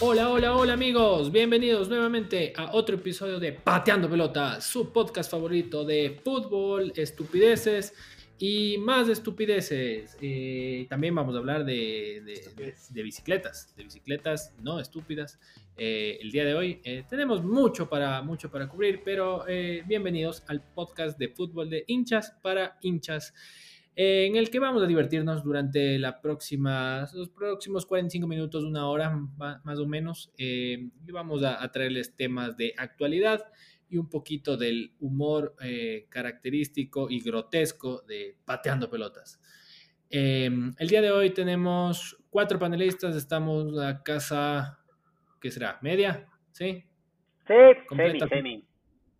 Hola, hola, hola amigos, bienvenidos nuevamente a otro episodio de Pateando Pelota, su podcast favorito de fútbol, estupideces y más estupideces. Eh, también vamos a hablar de, bicicletas, de bicicletas no estúpidas. Eh, el día de hoy eh, tenemos mucho para, mucho para cubrir, pero bienvenidos al podcast de fútbol de hinchas para hinchas. En el que vamos a divertirnos durante la próxima, los próximos 45 minutos, una hora más o menos, y vamos a traerles temas de actualidad, y un poquito del humor eh, característico y grotesco de pateando pelotas. Em, el día de hoy tenemos cuatro panelistas, estamos a casa, ¿qué será? ¿Media? ¿Sí? Sí, semi, semi.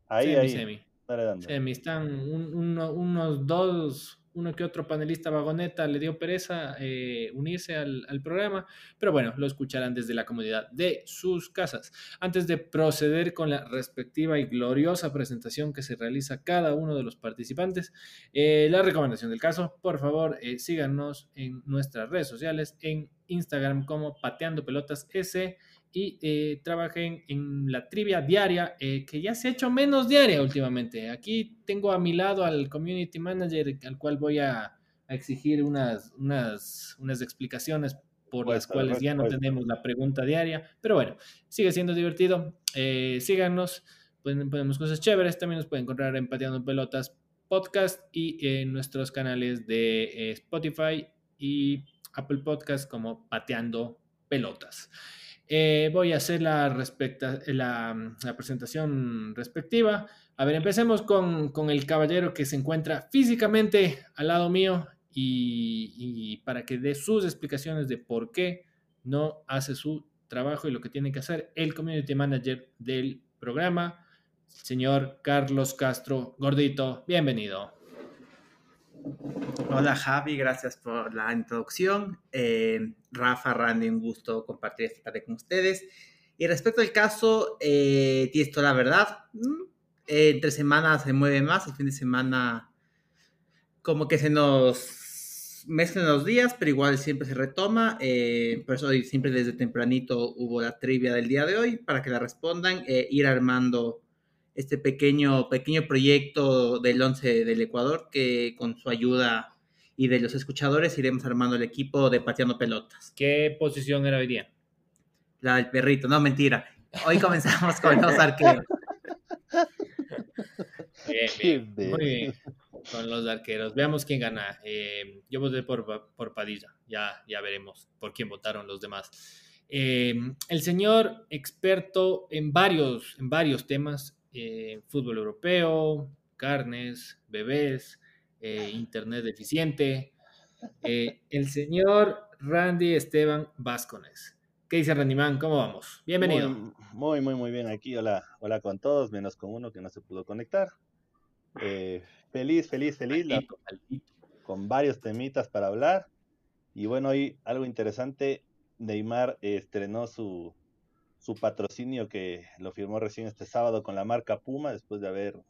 Ahí, semi, ahí. Semi. semi. Están unos dos uno que otro panelista vagoneta le dio pereza eh, unirse al, programa, pero bueno, lo escucharán desde la comodidad de sus casas. Antes de proceder con la respectiva y gloriosa presentación que se realiza cada uno de los participantes, eh, la recomendación del caso, por favor, eh, síganos en nuestras redes sociales, en Instagram como Pateando Pelotas S y eh, trabajen en la trivia diaria, eh, que ya se ha hecho menos diaria últimamente. Aquí tengo a mi lado al community manager, al cual voy a, exigir unas, unas, unas explicaciones por las cuales ya no tenemos la pregunta diaria. Pero bueno, sigue siendo divertido. Eh, síganos, pueden, ponemos cosas chéveres. También nos pueden encontrar en Pateando Pelotas podcast y en nuestros canales de Spotify y Apple Podcast como Pateando Pelotas. Eh, voy a hacer la, respecta, la, la, presentación respectiva. A ver, empecemos con, con, el caballero que se encuentra físicamente al lado mío y, y, para que dé sus explicaciones de por qué no hace su trabajo y lo que tiene que hacer el community manager del programa, señor Carlos Castro Gordito. Bienvenido. Hola Javi, gracias por la introducción. Eh, Rafa, Randy, un gusto compartir esta tarde con ustedes. Y respecto al caso, eh, toda la verdad. Mm, entre semanas se mueve más, el fin de semana como que se nos mezclan los días, pero igual siempre se retoma. Eh, por eso hoy siempre desde tempranito hubo la trivia del día de hoy para que la respondan, eh, ir armando este pequeño, pequeño proyecto del 11 del Ecuador que con su ayuda y de los escuchadores iremos armando el equipo de pateando pelotas. ¿Qué posición era hoy día? La del perrito, no, mentira. Hoy comenzamos con los arqueros. Bien, bien. Muy bien. Con los arqueros. Veamos quién gana. Eh, yo voté por, por Padilla. Ya, ya veremos por quién votaron los demás. Eh, el señor experto en varios, en varios temas, eh, fútbol europeo, carnes, bebés, eh, internet eficiente, eh, el señor Randy Esteban Vázquez. ¿Qué dice Randy Man? ¿Cómo vamos? Bienvenido. Muy, muy, muy bien aquí. Hola, hola con todos, menos con uno que no se pudo conectar. feliz, feliz, feliz. con varios temitas para hablar. Y bueno, hoy algo interesante. Neymar estrenó su, su patrocinio que lo firmó recién este sábado con la marca Puma, después de haber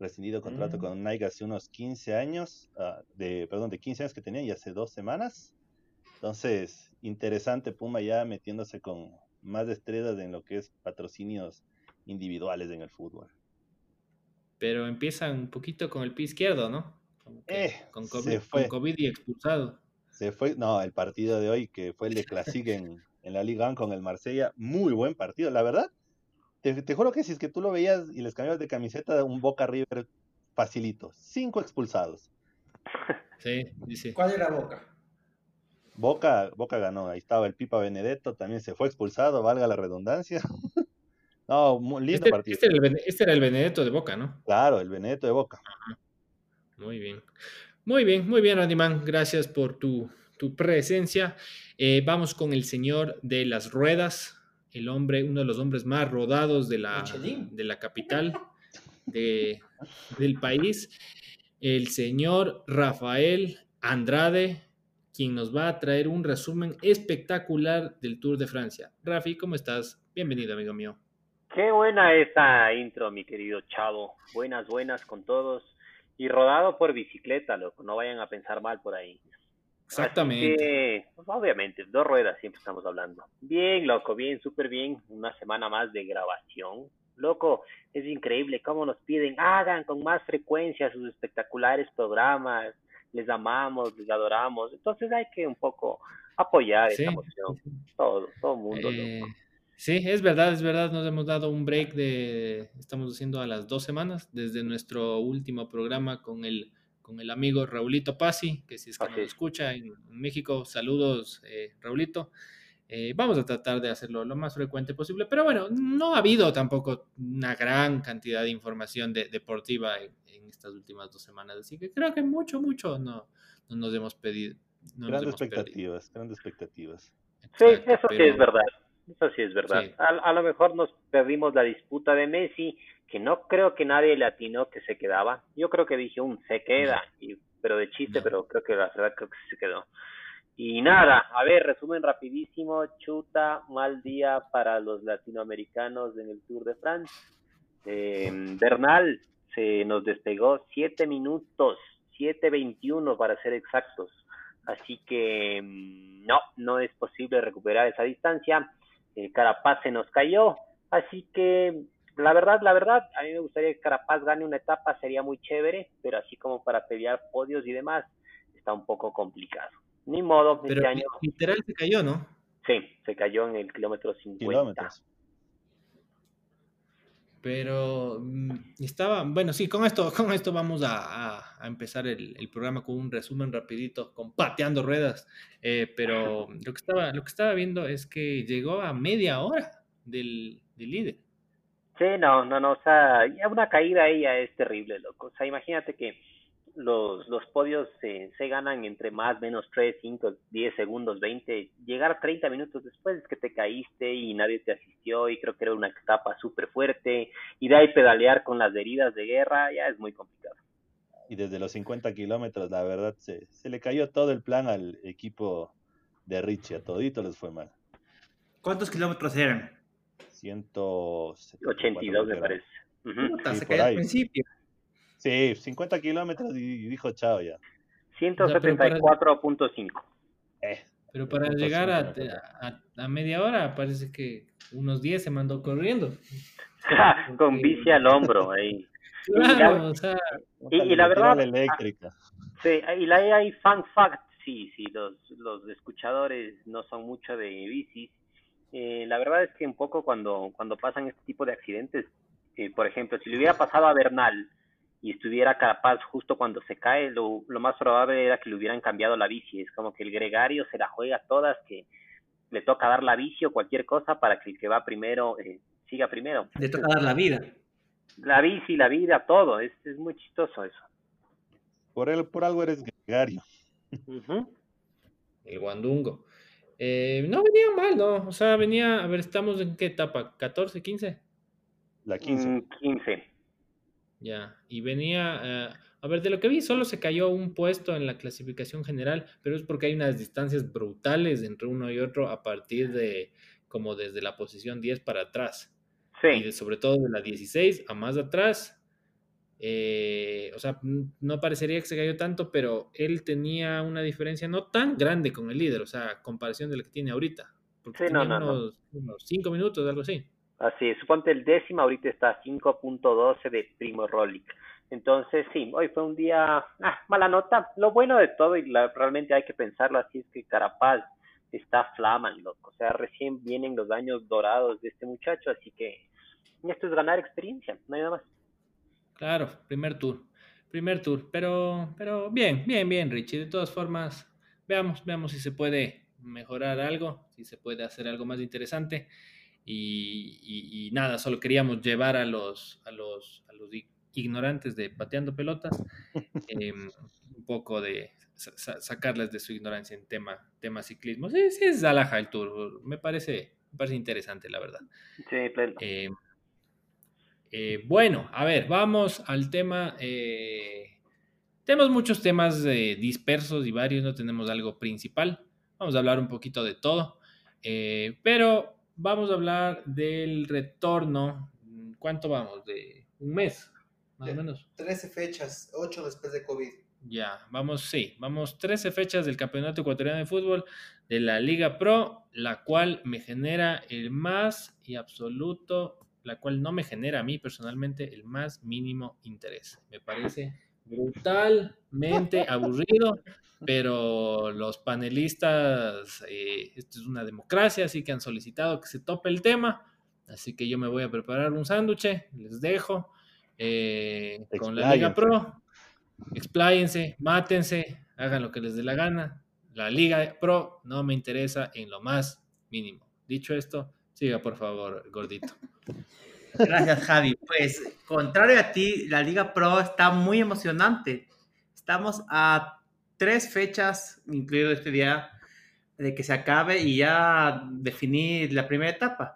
rescindido contrato mm. con Nike hace unos 15 años, ah, de, perdón, de 15 años que tenía y hace dos semanas. Entonces, interesante Puma ya metiéndose con más destrezas en lo que es patrocinios individuales en el fútbol. Pero empieza un poquito con el pie izquierdo, ¿no? Eh, con, COVID, con, COVID, y expulsado. Se fue, no, el partido de hoy que fue el de Classic en, en la Liga con el Marsella. Muy buen partido, la verdad. Te, juro que si es que tú lo veías y les cambiabas de camiseta, un Boca River facilito. Cinco expulsados. Sí, dice. ¿Cuál era Boca? Boca, Boca ganó. Ahí estaba el Pipa Benedetto, también se fue expulsado, valga la redundancia. no, muy lindo este, partido. Este era, el, este era, el, Benedetto de Boca, ¿no? Claro, el Benedetto de Boca. Muy bien. Muy bien, muy bien, Animán. Gracias por tu, tu presencia. Eh, vamos con el señor de las ruedas, el hombre, uno de los hombres más rodados de la, de la capital de, del país, el señor Rafael Andrade, quien nos va a traer un resumen espectacular del Tour de Francia. Rafi, ¿cómo estás? Bienvenido, amigo mío. Qué buena esta intro, mi querido chavo. Buenas, buenas con todos. Y rodado por bicicleta, loco, no vayan a pensar mal por ahí. Exactamente. pues, obviamente, dos ruedas siempre estamos hablando. Bien, loco, bien, súper bien. Una semana más de grabación. Loco, es increíble cómo nos piden, hagan con más frecuencia sus espectaculares programas. Les amamos, les adoramos. Entonces hay que un poco apoyar esa emoción. Todo, todo el mundo, loco. Eh, sí, es verdad, es verdad. Nos hemos dado un break de, estamos haciendo a las dos semanas desde nuestro último programa con el con el amigo Raulito Pasi, que si es que nos escucha en, México, saludos, eh, Raulito. Eh, vamos a tratar de hacerlo lo más frecuente posible, pero bueno, no ha habido tampoco una gran cantidad de información deportiva en, estas últimas dos semanas, así que creo que mucho, mucho no, nos hemos pedido. grandes expectativas, grandes expectativas. sí, eso sí es verdad. Eso sí es verdad. A, a, lo mejor nos perdimos la disputa de Messi, que no creo que nadie le atinó que se quedaba. Yo creo que dije un se queda, y, pero de chiste, pero creo que la verdad creo que se quedó. Y nada, a ver, resumen rapidísimo, chuta, mal día para los latinoamericanos en el Tour de France. Eh, Bernal se nos despegó siete minutos, 7.21 para ser exactos. Así que mm, no, no es posible recuperar esa distancia. El Carapaz se nos cayó, así que la verdad, la verdad, a mí me gustaría que Carapaz gane una etapa, sería muy chévere, pero así como para pelear podios y demás, está un poco complicado. Ni modo, este pero año... literal se cayó, ¿no? Sí, se cayó en el kilómetro 50. Pero mm, estaba, bueno, sí, con esto, con esto vamos a, empezar el, programa con un resumen rapidito, con pateando ruedas. Eh, pero lo que estaba, lo que estaba viendo es que llegó a media hora del, del líder. Sí, no, no, no, o sea, una caída ahí ya es terrible, loco. O sea, imagínate que los, los podios se, se ganan entre más, menos 3, 5, 10 segundos, 20. Llegar 30 minutos después es que te caíste y nadie te asistió y creo que era una etapa súper fuerte. Y de ahí pedalear con las heridas de guerra ya es muy complicado. Y desde los 50 kilómetros, la verdad, se, se le cayó todo el plan al equipo de Richie, a todito les fue mal. ¿Cuántos kilómetros eran? 182 me parece. al principio. Sí, 50 kilómetros y dijo chao ya. 174.5. Eh, pero para llegar a, a, media hora parece que unos 10 se mandó corriendo. Con bici al hombro ahí. Claro, o sea, y, la verdad, eléctrica. Sí, y la hay fun fact, sí, sí, los, los escuchadores no son mucho de bicis, eh, la verdad es que un poco cuando, cuando pasan este tipo de accidentes, eh, por ejemplo, si le hubiera pasado a Bernal y estuviera capaz justo cuando se cae, lo, lo más probable era que le hubieran cambiado la bici. Es como que el gregario se la juega a todas, que le toca dar la bici o cualquier cosa para que el que va primero eh, siga primero. Le toca dar la vida. La bici, la vida, todo. Es, es muy chistoso eso. Por, el, por algo eres gregario. El guandungo. Eh, no venía mal, ¿no? O sea, venía, a ver, estamos en qué etapa, 14, 15. La 15. 15. Ya, y venía, eh, a ver, de lo que vi, solo se cayó un puesto en la clasificación general, pero es porque hay unas distancias brutales entre uno y otro a partir de, como desde la posición 10 para atrás. Sí. Y sobre todo de la 16 a más atrás, eh, o sea, no parecería que se cayó tanto, pero él tenía una diferencia no tan grande con el líder, o sea, comparación de la que tiene ahorita. sí, no, no, unos, unos, cinco minutos, algo así. Así es, suponte el décimo ahorita está a 5.12 de Primo Rolik. Entonces, sí, hoy fue un día, ah, mala nota. Lo bueno de todo, y realmente hay que pensarlo así, es que Carapaz está flaman, loco. O sea, recién vienen los años dorados de este muchacho, así que esto es ganar experiencia, no hay nada más. Claro, primer tour. Primer tour. Pero, pero bien, bien, bien, Richie. De todas formas, veamos, veamos si se puede mejorar algo, si se puede hacer algo más interesante. Y, nada, solo queríamos llevar a los, a los, a los ignorantes de pateando pelotas em, un poco de sacarles de su ignorancia en tema, tema ciclismo. Sí, sí es Alaja el tour. Me parece, me parece interesante, la verdad. Sí, claro. Em, eh, bueno, a ver, vamos al tema. Eh, tenemos muchos temas eh, dispersos y varios, no tenemos algo principal. Vamos a hablar un poquito de todo, pero vamos a hablar del retorno. ¿Cuánto vamos? ¿De un mes? más o menos. 13 fechas, 8 después de COVID. Ya, vamos, sí, vamos 13 fechas del Campeonato Ecuatoriano de Fútbol de la Liga Pro, la cual me genera el más y absoluto, la cual no me genera a mí personalmente el más mínimo interés. Me parece brutalmente aburrido, pero los panelistas, eh, esto es una democracia, así que han solicitado que se tope el tema, así que yo me voy a preparar un sándwich, les dejo eh, con la Liga Pro expláyense, mátense, hagan lo que les dé la gana. La Liga Pro no me interesa en lo más mínimo. Dicho esto, siga por favor, gordito. Gracias, Javi. Pues, contrario a ti, la Liga Pro está muy emocionante. Estamos a tres fechas, incluido este día, de que se acabe y ya definir la primera etapa.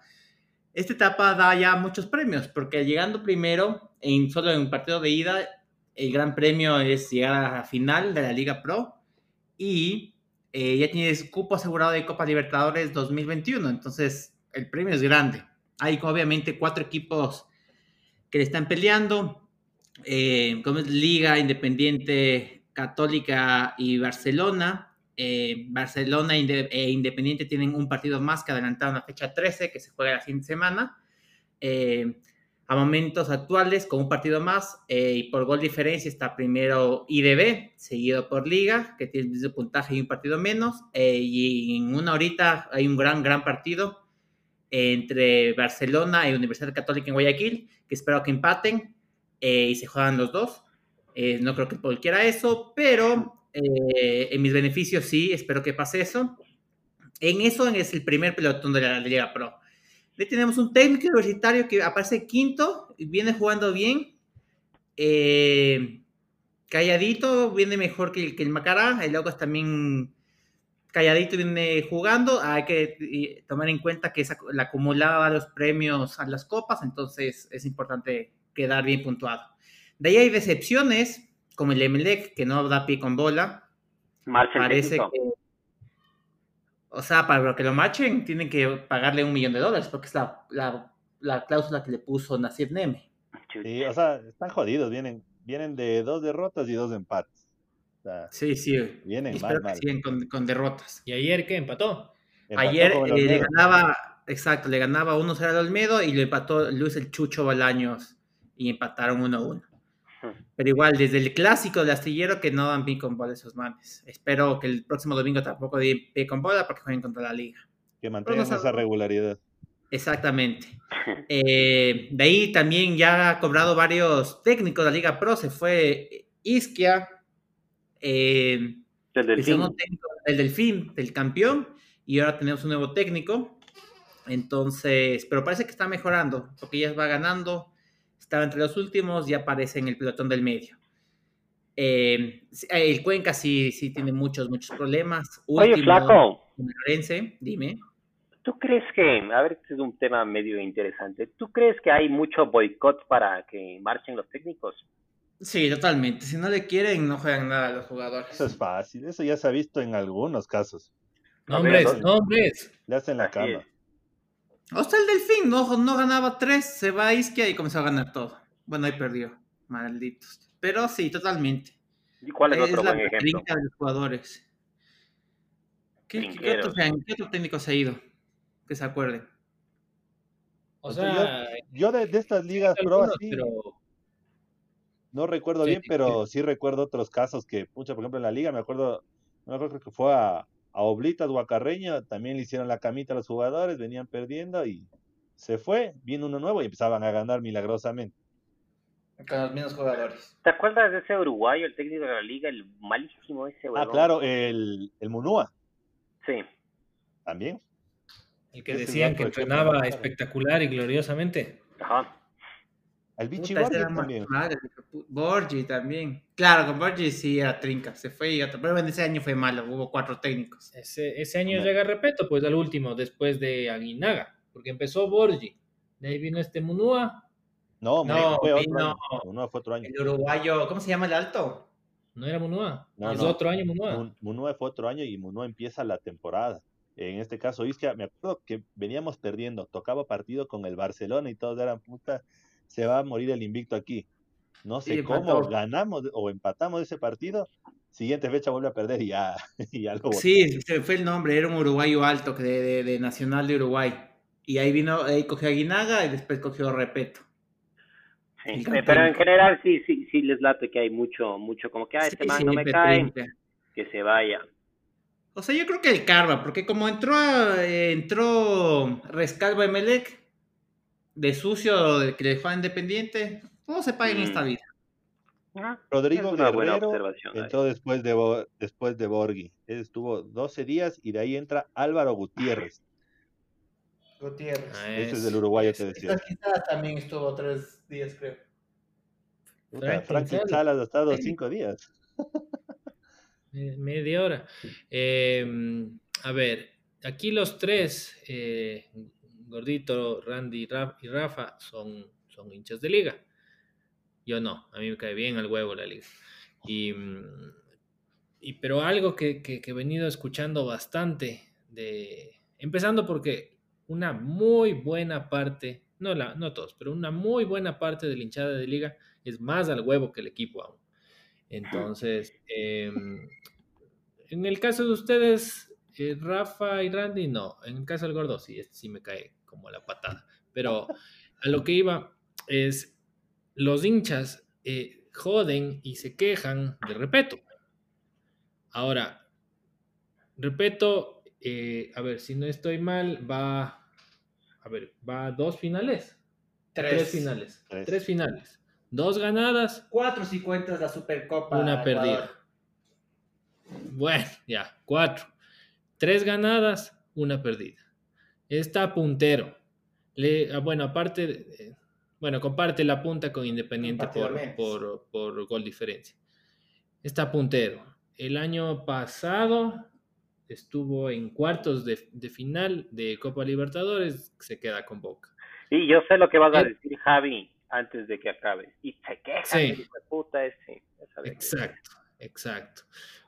Esta etapa da ya muchos premios, porque llegando primero, en solo en un partido de ida, el gran premio es llegar a la final de la Liga Pro y eh, ya tienes cupo asegurado de Copa Libertadores 2021, entonces el premio es grande. Hay obviamente cuatro equipos que le están peleando, eh, como Liga Independiente Católica y Barcelona. Eh, Barcelona e Independiente tienen un partido más que adelantaron a fecha 13, que se juega la de semana a momentos actuales con un partido más eh, y por gol diferencia está primero IDB, seguido por Liga, que tiene el mismo puntaje y un partido menos. Eh, y en una horita hay un gran, gran partido entre Barcelona y Universidad Católica en Guayaquil, que espero que empaten eh, y se juegan los dos. no creo que cualquiera eso, pero en mis beneficios sí, espero que pase eso. En eso es el primer pelotón de la Liga Pro. Le tenemos un técnico universitario que aparece quinto viene jugando bien. Eh, calladito, viene mejor que el, que el Macará. El Locos también calladito viene jugando. Hay que tomar en cuenta que le acumulaba los premios a las copas, entonces es importante quedar bien puntuado. De ahí hay decepciones, como el Emelec, que no da pie con bola. Parece que o sea, para que lo marchen, tienen que pagarle un millón de dólares, porque es la, la, cláusula que le puso Nasir Neme. Sí, o sea, están jodidos, vienen, vienen de dos derrotas y dos empates. Sí, sí. Vienen mal, mal. siguen con, derrotas. ¿Y ayer qué? ¿Empató? ayer eh, le ganaba, exacto, le ganaba 1-0 al Olmedo y le empató Luis el Chucho Balaños y empataron 1-1. Pero igual, desde el clásico del astillero que no dan pie con bola esos manes. Espero que el próximo domingo tampoco den pie con bola porque jueguen contra la liga. Que mantengan esa regularidad. Exactamente. Eh, de ahí también ya ha cobrado varios técnicos de la Liga Pro. Se fue Isquia, eh, el, delfín. el delfín, del campeón, y ahora tenemos un nuevo técnico. Entonces, pero parece que está mejorando, porque ya va ganando estaba entre los últimos y aparece en el pelotón del medio. Eh, el Cuenca sí, sí tiene muchos, muchos problemas. Oye, Flaco. dime. ¿Tú crees que, a ver, este es un tema medio interesante, ¿tú crees que hay mucho boicot para que marchen los técnicos? Sí, totalmente. Si no le quieren, no juegan nada a los jugadores. Eso es fácil, eso ya se ha visto en algunos casos. Nombres, nombres. Le hacen la cama. O sea, el Delfín no, no ganaba tres, se va a Isquia y comenzó a ganar todo. Bueno, ahí perdió. Malditos. Pero sí, totalmente. ¿Y cuál es, otro buen ejemplo? de los jugadores. ¿Qué, ¿qué, otro, técnico se ha ido? Que se acuerden. O sea, yo, de, estas ligas pro así, no recuerdo bien, pero sí recuerdo otros casos que, mucho, por ejemplo, en la liga, me acuerdo, me acuerdo que fue a, a Oblitas Guacarreño también le hicieron la camita a los jugadores, venían perdiendo y se fue, vino uno nuevo y empezaban a ganar milagrosamente. Con los mismos jugadores. ¿Te acuerdas de ese uruguayo, el técnico de la liga, el malísimo ese? Ah, claro, el, el Munúa. Sí. También. El que decían que entrenaba espectacular y gloriosamente. Ajá. El Vichy Borgi también. Borgi también. Claro, con Borgi sí era trinca, se fue y otro. Pero en ese año fue malo, hubo cuatro técnicos. Ese, ese año llega Repeto, pues al último, después de Aguinaga, porque empezó Borgi. De ahí vino este Munúa. No, no fue otro año. Munúa fue otro año. El uruguayo, ¿cómo se llama el alto? No era Munúa. No, es otro año Munúa. Munúa fue otro año y Munúa empieza la temporada. En este caso, Isquia, me acuerdo que veníamos perdiendo, tocaba partido con el Barcelona y todos eran puta se va a morir el invicto aquí. No sé cómo ganamos o empatamos ese partido. Siguiente fecha vuelve a perder y ya, y Sí, se fue el nombre, era un uruguayo alto de, de, Nacional de Uruguay. Y ahí vino, ahí cogió a Guinaga y después cogió Repeto. Sí, pero en general sí, sí, sí les late que hay mucho, mucho como que, ah, este man no me cae, que se vaya. O sea, yo creo que el Carva, porque como entró entró Rescalvo Emelec, de sucio, de que le fue Independiente, todo se paga en esta mm. vida. Ah, Rodrigo Guerrero entró después de, después de Borghi. estuvo 12 días y de ahí entra Álvaro Gutiérrez. Gutiérrez. Ah, Ese es del uruguayo que decía. también estuvo tres días, creo. Franklin Salas ha estado cinco días. Media hora. Em, a ver, aquí los tres, eh, Gordito, Randy y Rafa, son, son hinchas de liga. Yo no, a mí me cae bien al huevo la liga. Y, pero algo que, que, he venido escuchando bastante, de, empezando porque una muy buena parte, no, la, no todos, pero una muy buena parte de la hinchada de liga es más al huevo que el equipo aún. Entonces, em, en el caso de ustedes, eh, Rafa y Randy, no. En el caso del gordo, sí, este sí me cae como la patada. Pero a lo que iba es, los hinchas eh, joden y se quejan de Repeto. Ahora, Repeto, eh, a ver, si no estoy mal, va, a ver, va a dos finales. Tres, finales. Tres. finales. Dos ganadas. Cuatro si cuentas la Supercopa. Una perdida. Bueno, ya, cuatro. Tres ganadas, una perdida. Está puntero. Le, ah, bueno, aparte, eh, bueno, comparte la punta con Independiente por, por, gol diferencia. Está puntero. El año pasado estuvo en cuartos de, final de Copa Libertadores, se queda con Boca. Y yo sé lo que vas a decir, Javi, antes de que acabe. Y se queja, sí. puta ese. Exacto, exacto.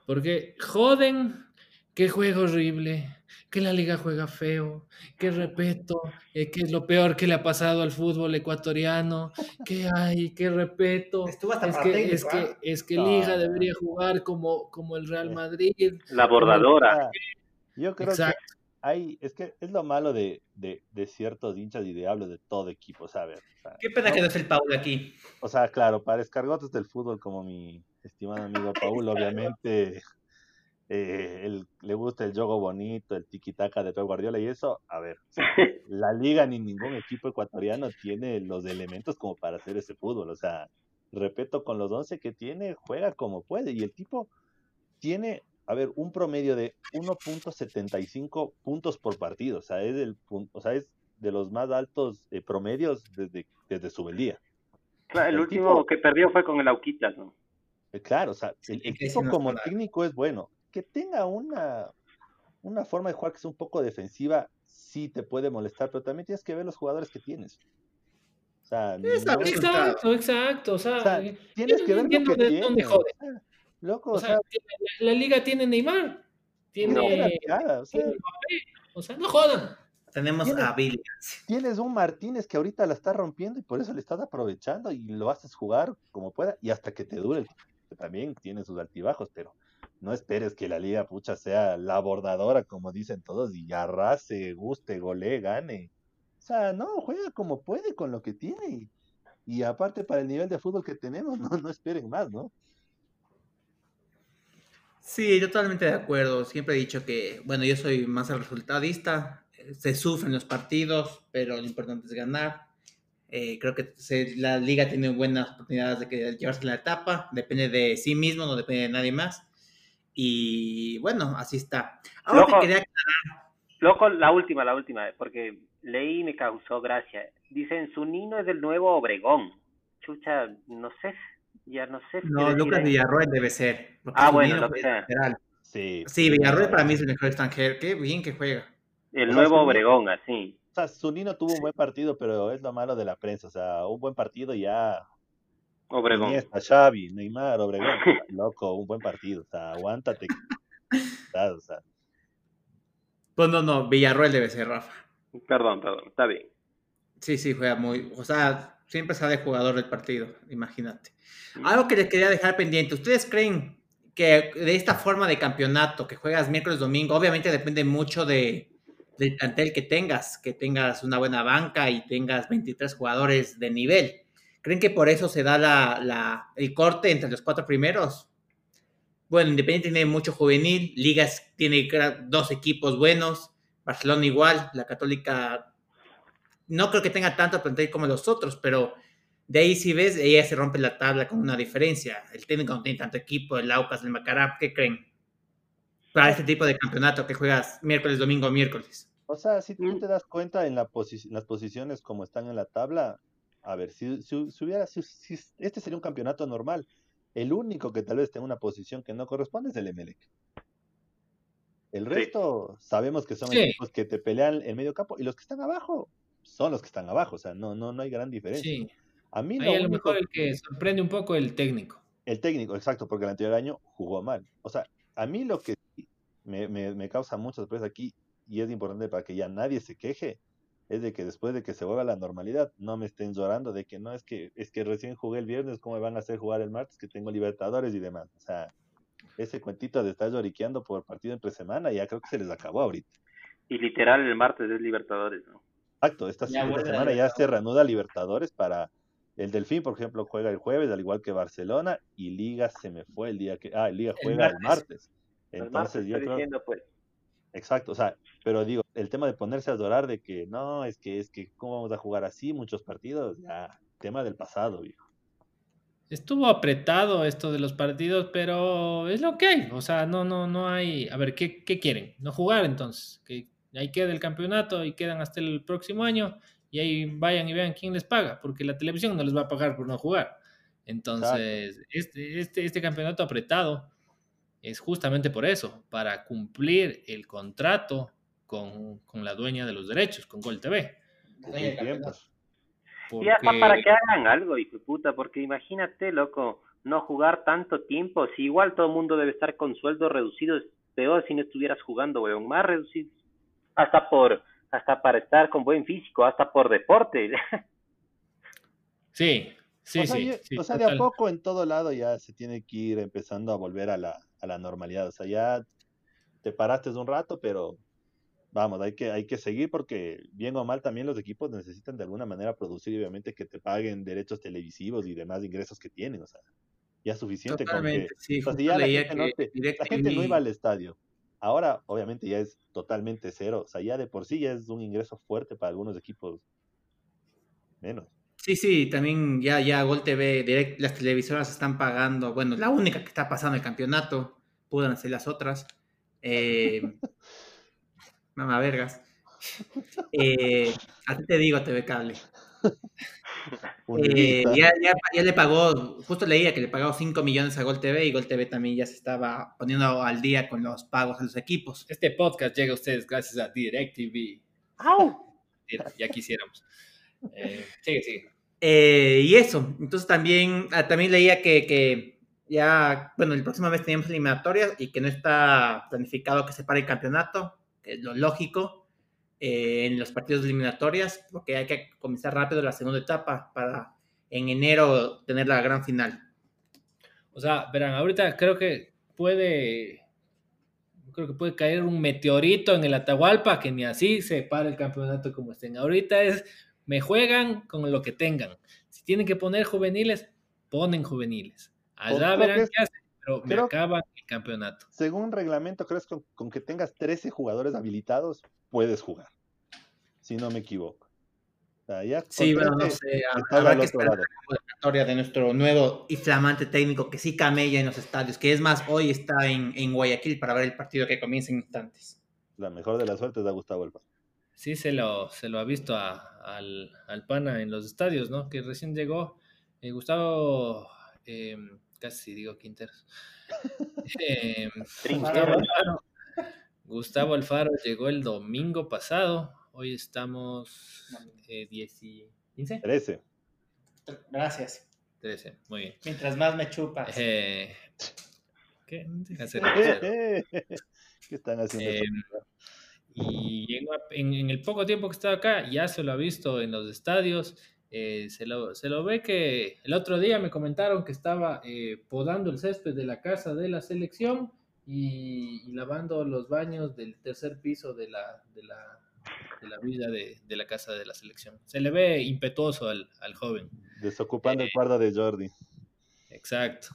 Porque joden, qué juego horrible, que la liga juega feo, que repeto, eh, que es lo peor que le ha pasado al fútbol ecuatoriano, que hay, que repeto, es que, es que, ¿ah? es que liga debería jugar como, como el Real Madrid. La bordadora. Yo creo que hay, es que es lo malo de, de, de ciertos hinchas y de hablo de todo equipo, ¿sabes? Qué pena que no es el Paul aquí. O sea, claro, para escargotes del fútbol como mi estimado amigo Paul, obviamente eh, él, le gusta el juego bonito, el tiki-taka de Pep Guardiola y eso, a ver, la liga ni ningún equipo ecuatoriano tiene los elementos como para hacer ese fútbol, o sea, repito, con los 11 que tiene, juega como puede y el tipo tiene, a ver, un promedio de 1.75 puntos por partido, o sea, es, el, o sea, es de los más altos eh, promedios desde, desde su vendía. Claro, el, último que perdió fue con el Auquitas, ¿no? Eh, claro, o sea, el equipo como técnico es bueno. Que tenga una, una forma de jugar que es un poco defensiva, sí te puede molestar, pero también tienes que ver los jugadores que tienes. O sea, exacto, exacto, O sea, tienes que ver lo que tienes. Loco, o, sea, la, liga tiene Neymar, tiene, no, o, sea, o sea, no jodan. Tenemos a Tienes un Martínez que ahorita la está rompiendo y por eso le estás aprovechando y lo haces jugar como pueda y hasta que te dure también tiene sus altibajos, pero no esperes que la liga pucha sea la bordadora, como dicen todos, y arrase, guste, golee, gane. O sea, no, juega como puede con lo que tiene. Y, aparte para el nivel de fútbol que tenemos, no, no esperen más, ¿no? Sí, totalmente de acuerdo. Siempre he dicho que, bueno, yo soy más el resultadista. Se sufren los partidos, pero lo importante es ganar. Eh, creo que la liga tiene buenas oportunidades de que, llevarse la etapa, depende de sí mismo, no depende de nadie más. Y bueno, así está. Ahora loco, quería Loco, la última, la última, porque leí y me causó gracia. Dicen, su niño es del nuevo Obregón. Chucha, no sé, ya no sé. No, Lucas Villarroel debe ser. Ah, bueno, lo que sea. Sí, sí, Villarroel para mí es el mejor extranjero. Qué bien que juega. El nuevo Obregón, así. O sea, Zunino tuvo un buen partido, pero es lo malo de la prensa. O sea, un buen partido ya. Obregón. Iniesta, Xavi, Neymar, Obregón. Loco, un buen partido. O sea, aguántate. o sea. Pues no, no, Villarroel debe ser Rafa. Perdón, perdón, está bien. Sí, sí, juega muy. O sea, siempre sale jugador del partido, imagínate. Algo que les quería dejar pendiente, ¿ustedes creen que de esta forma de campeonato que juegas miércoles, domingo, obviamente depende mucho de, del plantel que tengas, que tengas una buena banca y tengas 23 jugadores de nivel. ¿Creen que por eso se da la, el corte entre los cuatro primeros? Bueno, Independiente tiene mucho juvenil, Ligas tiene dos equipos buenos, Barcelona igual, la Católica no creo que tenga tanto plantel como los otros, pero de ahí si ves, ella se rompe la tabla con una diferencia. El técnico no tiene tanto equipo, el Aucas, el Macará, ¿qué creen? Para este tipo de campeonato que juegas miércoles, domingo, miércoles. O sea, si tú te das cuenta en, la las posiciones como están en la tabla, a ver, si, hubiera, si, este sería un campeonato normal, el único que tal vez tenga una posición que no corresponde es el Emelec. El resto sabemos que son equipos que te pelean el medio campo y los que están abajo son los que están abajo, o sea, no, no, no hay gran diferencia. Sí. A mí lo, a lo mejor el que sorprende un poco el técnico. El técnico, exacto, porque el anterior año jugó mal. O sea, a mí lo que me, me, me causa mucha sorpresa aquí, y es importante para que ya nadie se queje, es de que después de que se vuelva a la normalidad, no me estén llorando de que no es que es que recién jugué el viernes, ¿cómo me van a hacer jugar el martes que tengo Libertadores y demás? O sea, ese cuentito de estar lloriqueando por partido entre semana ya creo que se les acabó ahorita. Y literal el martes es Libertadores, ¿no? Exacto, esta, semana ya se reanuda Libertadores para el Delfín, por ejemplo, juega el jueves, al igual que Barcelona, y Liga se me fue el día que. Ah, Liga juega el martes. Entonces, yo creo. pues. Exacto, o sea, pero digo, el tema de ponerse a adorar de que no, es que, es que, ¿cómo vamos a jugar así muchos partidos? Ya, tema del pasado, viejo. Estuvo apretado esto de los partidos, pero es lo que hay. O sea, no, no, no hay. A ver, ¿qué, qué quieren? ¿No jugar entonces? Que ahí queda el campeonato y quedan hasta el próximo año y ahí vayan y vean quién les paga, porque la televisión no les va a pagar por no jugar. Entonces, este, este, este campeonato apretado es justamente por eso, para cumplir el contrato con, la dueña de los derechos, con Gol TV. Y hasta para que hagan algo, hijo de puta, porque imagínate, loco, no jugar tanto tiempo, si igual todo el mundo debe estar con sueldos reducidos, peor si no estuvieras jugando, weón, más reducidos, hasta por hasta para estar con buen físico, hasta por deporte. Sí, sí, o sí, O sea, de a poco en todo lado ya se tiene que ir empezando a volver a la, a la normalidad. O sea, ya te paraste un rato, pero vamos, hay que, hay que seguir porque bien o mal también los equipos necesitan de alguna manera producir, obviamente, que te paguen derechos televisivos y demás ingresos que tienen. O sea, ya suficiente con que, sí, ya la gente no iba al estadio Ahora, obviamente, ya es totalmente cero. O sea, ya de por sí ya es un ingreso fuerte para algunos equipos menos. Sí, sí, también ya, ya Gol TV, direct, las televisoras están pagando, bueno, la única que está pasando el campeonato, pueden hacer las otras. Eh, mamá vergas. Eh, a ti te digo, TV Cable. Eh, ya, ya, le pagó, justo leía que le pagó 5 millones a Gol TV y Gol TV también ya se estaba poniendo al día con los pagos a los equipos. Este podcast llega a ustedes gracias a DirecTV. ¡Au! Ya quisiéramos. Eh, sigue, sigue. Eh, y eso, entonces también, ah, también leía que, que, ya, bueno, el próximo mes teníamos eliminatorias y que no está planificado que se pare el campeonato, que es lo lógico eh, en los partidos eliminatorias, porque hay que comenzar rápido la segunda etapa para en enero tener la gran final. O sea, verán, ahorita creo que puede, creo que puede caer un meteorito en el Atahualpa, que ni así se para el campeonato como estén. Ahorita es, me juegan con lo que tengan. Si tienen que poner juveniles, ponen juveniles. Allá verán qué hacen, pero me acaban el campeonato. Según reglamento, ¿crees que con que tengas 13 jugadores habilitados, puedes jugar? si no me equivoco. sí, bueno, no sé, habrá que esperar la historia de nuestro nuevo y flamante técnico que sí camella en los estadios, que es más, hoy está en, en Guayaquil para ver el partido que comienza en instantes. La mejor de las suertes da Gustavo Elba. Sí, se lo, se lo ha visto al, al, Pana en los estadios, ¿no? Que recién llegó. Eh, Gustavo, eh, casi digo Quinteros. Eh, Gustavo, Alfaro, Gustavo Alfaro llegó el domingo pasado Hoy estamos eh, 10 y 15. 13. Gracias. 13, muy bien. Mientras más me chupas. Eh, ¿Qué? ¿Qué están haciendo? Eh, y en, en, el poco tiempo que estaba acá, ya se lo ha visto en los estadios. Eh, se, lo, se, lo, ve que el otro día me comentaron que estaba eh, podando el césped de la casa de la selección y, lavando los baños del tercer piso de la, de la, de la vida de, de, la casa de la selección. Se le ve impetuoso al, al joven. Desocupando el cuarto de Jordi. Exacto,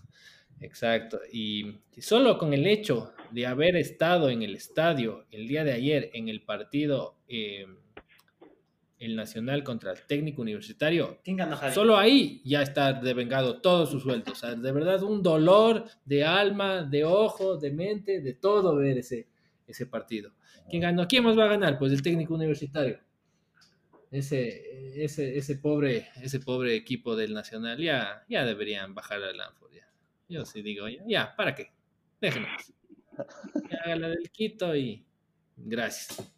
exacto. Y solo con el hecho de haber estado en el estadio el día de ayer en el partido eh, el Nacional contra el técnico universitario, solo ahí ya está devengado todos sus sueldos. O sea, de verdad un dolor de alma, de ojo, de mente, de todo ver ese, ese partido. ¿Quién ganó? ¿Quién más va a ganar? Pues el técnico universitario. Ese, ese, ese, pobre, ese pobre equipo del Nacional ya, ya deberían bajar a la Yo sí digo, ya, ya ¿para qué? Déjenos. Haga la del Quito y gracias.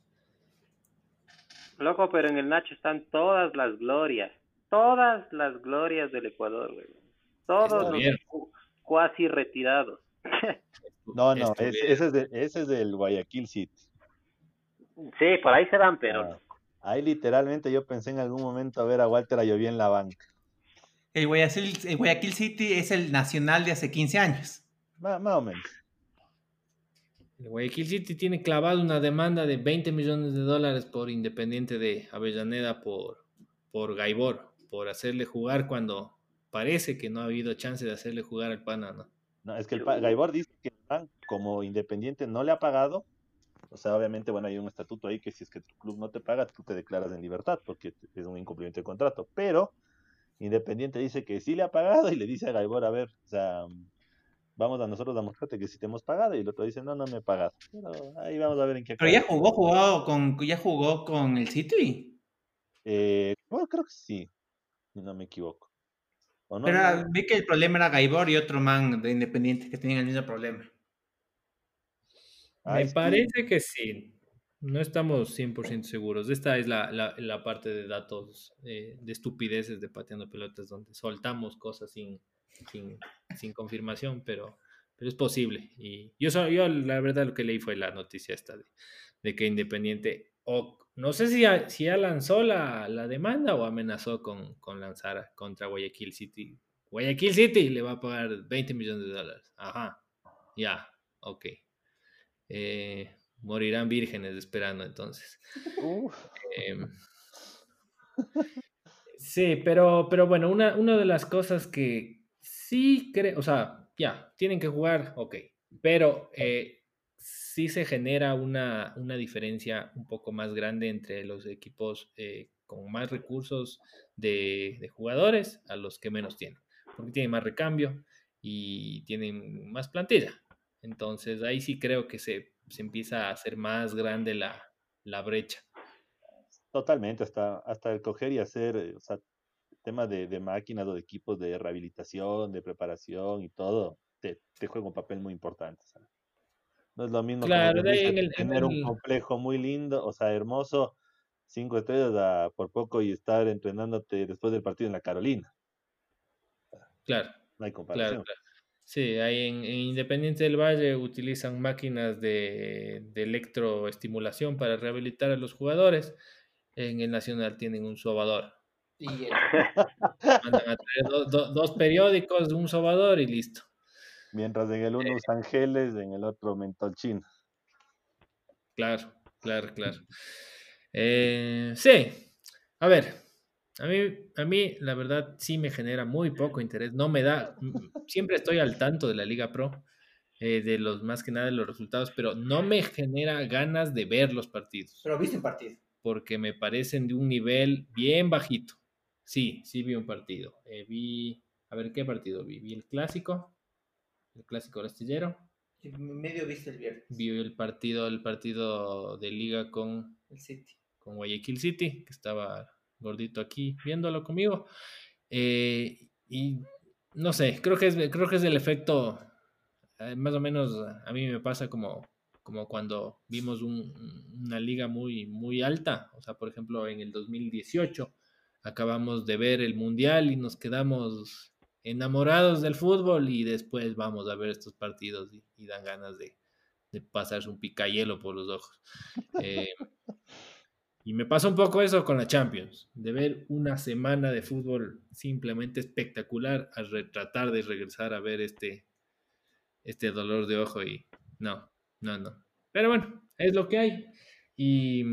Loco, pero en el Nacho están todas las glorias, todas las glorias del Ecuador, güey. Todos los cuasi retirados. no, no, ese, es ese es del Guayaquil City. Sí, por ahí se dan, pero... Ah, ahí literalmente yo pensé en algún momento a ver a Walter Ayoví en la banca. El Guayaquil, el Guayaquil City es el nacional de hace 15 años. más o menos. El Guayaquil City tiene clavado una demanda de 20 millones de dólares por Independiente de Avellaneda por, por Gaibor, por hacerle jugar cuando parece que no ha habido chance de hacerle jugar al pana, ¿no? No, es que el Gaibor dice que como Independiente no le ha pagado, o sea, obviamente, bueno, hay un estatuto ahí que si es que tu club no te paga, tú te declaras en libertad porque es un incumplimiento de contrato, pero Independiente dice que sí le ha pagado y le dice a Gaibor, a ver, o sea, vamos a nosotros a mostrarte que si te hemos pagado y el otro dice, no, no me he pagado. Pero ahí vamos a ver en qué. Pero ya jugó, jugado con, ya jugó con el City. Eh, bueno, creo que sí, si no me equivoco. Pero vi que el problema era Gaibor y otro man de Independiente que tenían el mismo problema. me parece que sí. No estamos 100% seguros. Esta es la, la, la parte de datos eh, de estupideces de pateando pelotas donde soltamos cosas sin, sin, confirmación, pero, pero es posible. Y yo, yo la verdad lo que leí fue la noticia esta de, que Independiente, o no sé si ya, si ya lanzó la, demanda o amenazó con, con lanzar contra Guayaquil City. Guayaquil City le va a pagar 20 millones de dólares. Ajá, ya, ok. Eh, morirán vírgenes esperando entonces. Em, sí, pero, pero bueno, una, una de las cosas que, sí creo, o sea, ya, tienen que jugar, ok, pero eh, sí se genera una, una, diferencia un poco más grande entre los equipos eh, con más recursos de, jugadores a los que menos tienen, porque tienen más recambio y tienen más plantilla. Entonces ahí sí creo que se, se empieza a hacer más grande la, la brecha. Totalmente, hasta, hasta el coger y hacer, o sea, tema de, de, máquinas o de equipos de rehabilitación, de preparación y todo, te, te juega un papel muy importante. No es lo mismo tener un complejo muy lindo, o sea, hermoso, cinco estrellas por poco y estar entrenándote después del partido en la Carolina. Claro. No hay comparación. Sí, ahí en, Independiente del Valle utilizan máquinas de, de electroestimulación para rehabilitar a los jugadores. En el Nacional tienen un sobador y mandan a traer dos periódicos, un sobador y listo. Mientras en el uno eh. usan geles, en el otro mentol chino. Claro, claro, claro. Eh, sí, a ver, a mí, a mí la verdad sí me genera muy poco interés. No me da, siempre estoy al tanto de la Liga Pro, eh, de los más que nada de los resultados, pero no me genera ganas de ver los partidos. Pero viste un partido. Porque me parecen de un nivel bien bajito. Sí, sí vi un partido. Eh, vi, a ver, ¿qué partido vi? Vi el clásico, el clásico astillero. Medio viste el viernes. Vi el partido, el partido de liga con el City. Con Guayaquil City, que estaba gordito aquí viéndolo conmigo. Eh, y no sé, creo que es, creo que es el efecto, eh, más o menos a mí me pasa como, como cuando vimos una liga muy, muy alta, o sea, por ejemplo, en el 2018 acabamos de ver el mundial y nos quedamos enamorados del fútbol y después vamos a ver estos partidos y, dan ganas de, pasarse un picayelo por los ojos. Eh, Y me pasa un poco eso con la Champions, de ver una semana de fútbol simplemente espectacular a tratar de regresar a ver este, este dolor de ojo y no, no, no. Pero bueno, es lo que hay. Y,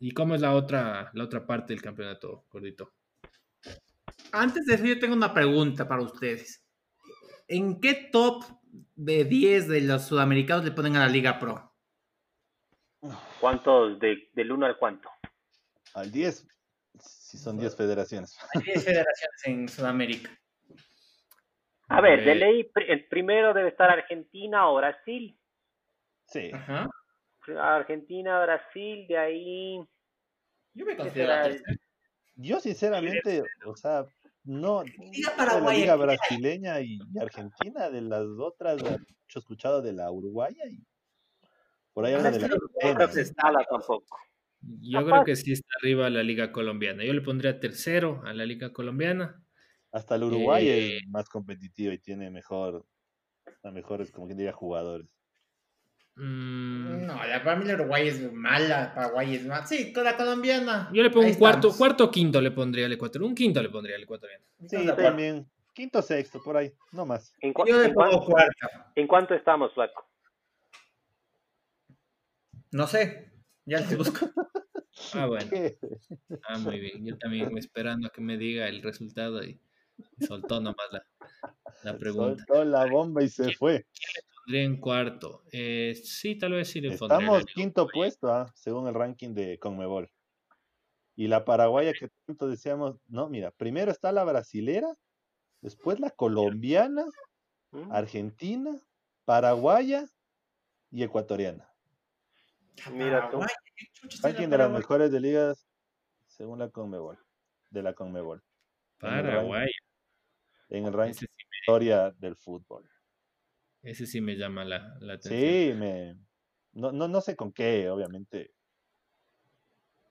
y cómo es la otra, la otra parte del campeonato, gordito. Antes de eso, yo tengo una pregunta para ustedes. ¿En qué top de 10 de los sudamericanos le ponen a la Liga Pro? ¿Cuántos? De, ¿Del 1 al cuánto? Al 10, si son 10 federaciones. 10 federaciones en Sudamérica. A ver, de ley, el primero debe estar Argentina o Brasil. Sí. Argentina, Brasil, de ahí. Yo me considero. Yo, sinceramente, o sea, no. Liga Paraguay. La liga brasileña y Argentina, de las otras, he escuchado de la Uruguaya y por ahí habla de la. No tampoco. Yo creo que sí está arriba la liga colombiana. Yo le pondría tercero a la liga colombiana. Hasta el Uruguay es eh, más competitivo y tiene mejor, mejores, como quien diría, jugadores. Mm. No, la, para mí la Uruguay es mala, Paraguay es mala. Sí, con la colombiana. Yo le pongo un cuarto, cuarto quinto le pondría al Ecuador. Un quinto le pondría al ecuatoriano. Sí, también. Quinto, sexto, por ahí, no más. ¿En Yo le pongo cuarto. ¿En cuánto estamos, Flaco? No sé, ya te busco. ah, bueno. Ah, muy bien. Yo también esperando a que me diga el resultado y soltó nomás la, la pregunta. Soltó la bomba y se fue. ¿Quién le pondría en cuarto? Eh, sí, tal vez sí le pondría. Estamos quinto puesto, ¿ah? según el ranking de Conmebol. Y la paraguaya que tanto decíamos, no, mira, primero está la brasilera, después la colombiana, mm. argentina, paraguaya y ecuatoriana. Mira tú. Ranking de las mejores de ligas según la Conmebol, de la Conmebol. Paraguay. En el ranking de historia del fútbol. Ese sí me llama la, atención. Sí, me, no, no, no sé con qué, obviamente.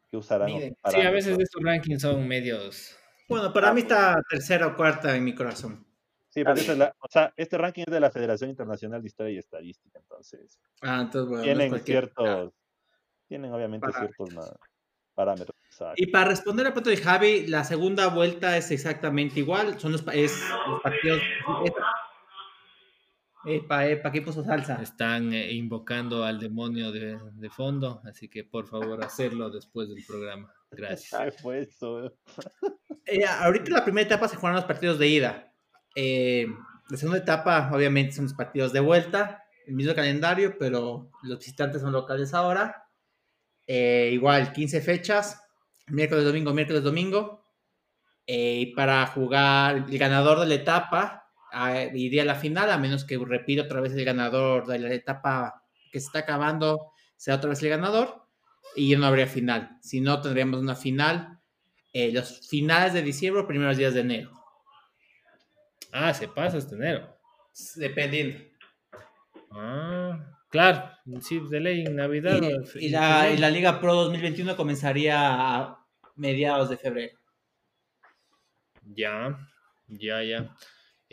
¿Qué usarán? sí, a veces estos rankings son medios. Bueno, para mí está tercera o cuarta en mi corazón. Sí, porque o sea, este ranking es de la Federación Internacional de Historia y Estadística, entonces. Ah, entonces bueno, tienen ciertos, tienen obviamente ciertos parámetros. Y para responder a punto de Javi, la segunda vuelta es exactamente igual. Son los, es, los partidos. Epa, epa, ¿qué puso salsa? Están eh, invocando al demonio de, de, fondo, así que por favor hacerlo después del programa. Gracias. ¿Qué fue eso? Eh, ahorita la primera etapa se jugaron los partidos de ida. Eh, la segunda etapa, obviamente, son los partidos de vuelta, el mismo calendario, pero los visitantes son locales ahora. igual, 15 fechas, miércoles, domingo, miércoles, domingo. Eh, para jugar el ganador de la etapa iría a la final, a menos que repita otra vez el ganador de la etapa que se está acabando, sea otra vez el ganador, y ya no habría final. Si no, tendríamos una final eh, los finales de diciembre o primeros días de enero. Ah, se pasa este enero. Dependiendo. Ah, claro, sí, de ley en Navidad. Y, la, y, la, Liga Pro 2021 comenzaría a mediados de febrero. Ya, ya, ya.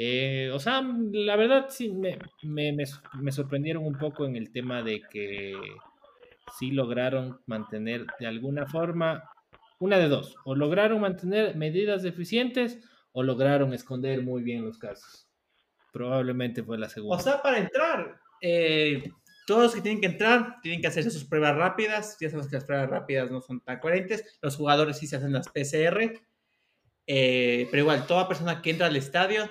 Eh, o sea, la verdad sí me, me, sorprendieron un poco en el tema de que sí lograron mantener de alguna forma una de dos, o lograron mantener medidas eficientes o lograron esconder muy bien los casos. Probablemente fue la segunda. O sea, para entrar, eh, todos los que tienen que entrar tienen que hacerse sus pruebas rápidas. Ya sabemos que las pruebas rápidas no son tan coherentes. Los jugadores sí se hacen las PCR. Eh, pero igual, toda persona que entra al estadio,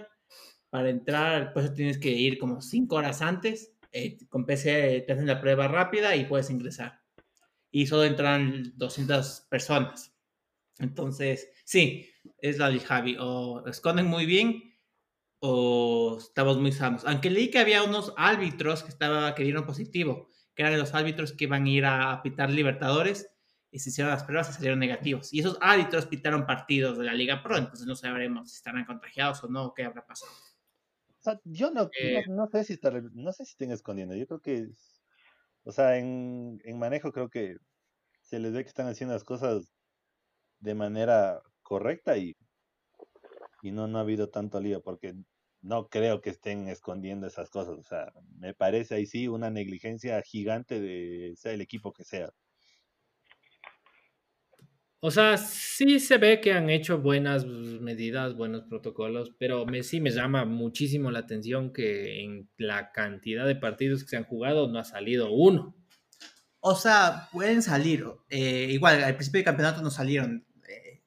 para entrar, pues tienes que ir como cinco horas antes. Eh, con PCR te hacen la prueba rápida y puedes ingresar. Y solo entran 200 personas. Entonces, sí, es la de Javi. O esconden muy bien o estamos muy sanos. Aunque leí que había unos árbitros que, estaba, que dieron positivo, que eran los árbitros que iban a ir a pitar Libertadores y se hicieron las pruebas y salieron negativos. Y esos árbitros pitaron partidos de la Liga Pro, entonces no sabremos si estarán contagiados o no, qué habrá pasado. Yo no, eh. no, sé si está, no sé si estén escondiendo. Yo creo que, o sea, en, en manejo creo que se les ve que están haciendo las cosas de manera correcta y y no, no ha habido tanto lío porque no creo que estén escondiendo esas cosas. O sea, me parece ahí sí una negligencia gigante de sea el equipo que sea. O sea, sí se ve que han hecho buenas medidas, buenos protocolos, pero me, sí me llama muchísimo la atención que en la cantidad de partidos que se han jugado no ha salido uno. O sea, pueden salir. Eh, igual, al principio del campeonato no salieron. Eh,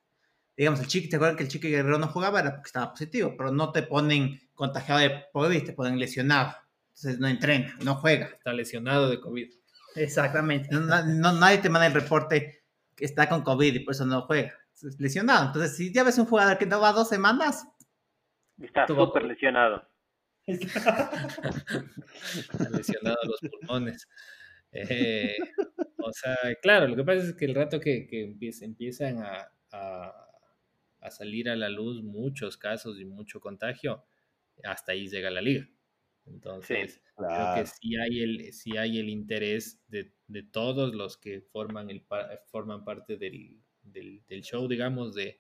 digamos, el chico, ¿te acuerdas que el chico Guerrero no jugaba? Era porque estaba positivo, pero no te ponen contagiado de COVID, te ponen lesionado. Entonces no entrena, no juega. Está lesionado de COVID. Exactamente. No, nadie te manda el reporte está con COVID y por eso no juega. Es lesionado. Entonces, si ya ves un jugador que no va dos semanas. Está súper lesionado. está lesionado los pulmones. Eh, o sea, claro, lo que pasa es que el rato que, que empiezan a, a, salir a la luz muchos casos y mucho contagio, hasta ahí llega la liga. Entonces, creo que sí hay el, sí hay el interés de, de todos los que forman, el, forman parte del, del, del, show, digamos, de,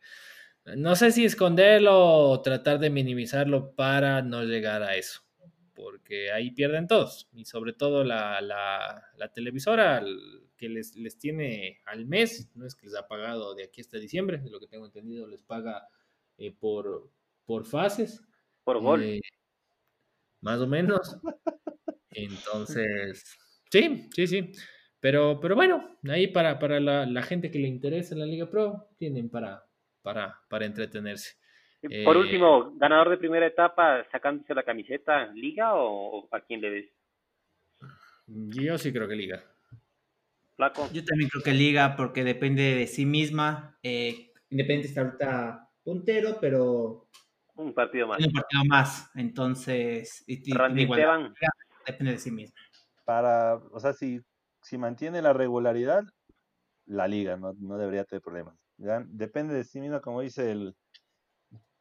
no sé si esconderlo o tratar de minimizarlo para no llegar a eso, porque ahí pierden todos, y sobre todo la, la, la televisora que les, les tiene al mes, no es que les ha pagado de aquí hasta diciembre, de lo que tengo entendido, les paga eh, por, por fases. Por gol. Eh, más o menos. Entonces, sí, sí, sí. Pero, pero bueno, ahí para, para la, gente que le interesa la Liga Pro, tienen para, para, para entretenerse. Por eh, último, ganador de primera etapa, sacándose la camiseta, ¿Liga o, a quién le ves? Yo sí creo que Liga. Flaco. Yo también creo que Liga, porque depende de sí misma. Eh, Independiente está ahorita puntero, pero un partido más. Un partido más. Entonces, Randy depende de sí mismo. Para, o sea, si, si mantiene la regularidad, la liga no, no debería tener problemas. Depende de sí mismo, como dice el,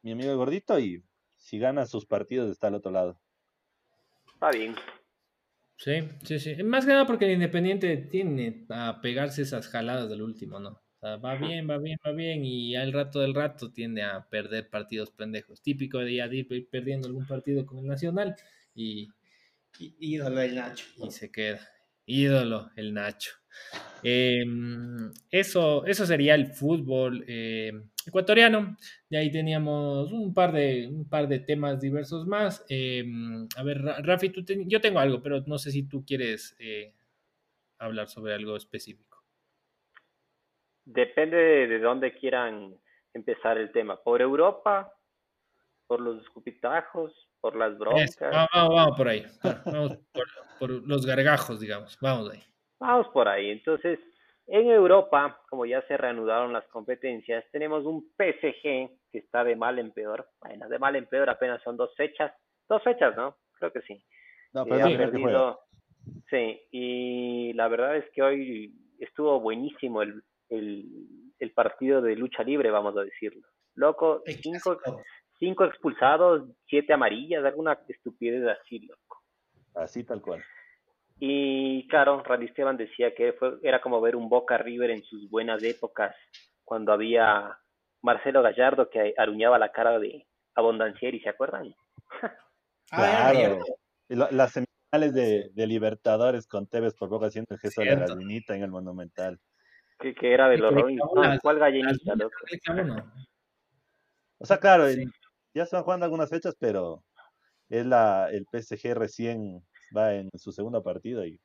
mi amigo el gordito, y si gana sus partidos está al otro lado. Está bien. Sí, sí, sí. Más que nada porque el Independiente tiene a pegarse esas jaladas del último, ¿no? Va bien, va bien, va bien, y al rato del rato tiende a perder partidos pendejos. Típico de ir perdiendo algún partido con el Nacional y, ídolo el Nacho. Y se queda. Ídolo el Nacho. Em, eso, eso sería el fútbol em, ecuatoriano. Y ahí teníamos un par de, un par de temas diversos más. Em, a ver, Rafi, tú yo tengo algo, pero no sé si tú quieres eh, hablar sobre algo específico. Depende de, dónde quieran empezar el tema. ¿Por Europa? ¿Por los escupitajos? ¿Por las broncas? vamos, por ahí. Vamos por, los gargajos, digamos. Vamos ahí. Vamos por ahí. Entonces, en Europa, como ya se reanudaron las competencias, tenemos un PSG que está de mal en peor. Bueno, de mal en peor apenas son dos fechas. Dos fechas, ¿no? Creo que sí. No, pero sí, perdido... sí, y la verdad es que hoy estuvo buenísimo el, el, partido de lucha libre, vamos a decirlo. Loco, cinco, cinco expulsados, siete amarillas, alguna estupidez así, loco. Así tal cual. Y claro, Randy Esteban decía que fue, era como ver un Boca River en sus buenas épocas, cuando había Marcelo Gallardo que aruñaba la cara de Abondancieri, ¿se acuerdan? Ah, claro. las semifinales de, de, Libertadores con Tevez por Boca haciendo el gesto de la gallinita en el Monumental que, era de los Rolling ¿Cuál gallinita, loco? O sea, claro, ya están jugando algunas fechas, pero es la el PSG recién va en su segunda partida y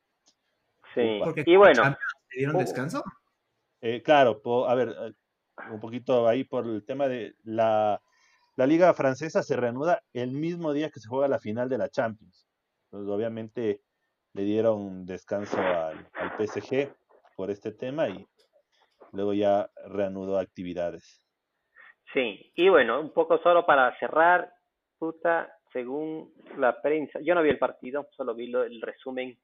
sí y bueno ¿te dieron descanso? Eh, claro, a ver, eh, un poquito ahí por el tema de la, la liga francesa se reanuda el mismo día que se juega la final de la Champions. Entonces, obviamente le dieron descanso al, al PSG por este tema y luego ya reanudó actividades. Sí, y bueno, un poco solo para cerrar, puta, según la prensa, yo no vi el partido, solo vi el resumen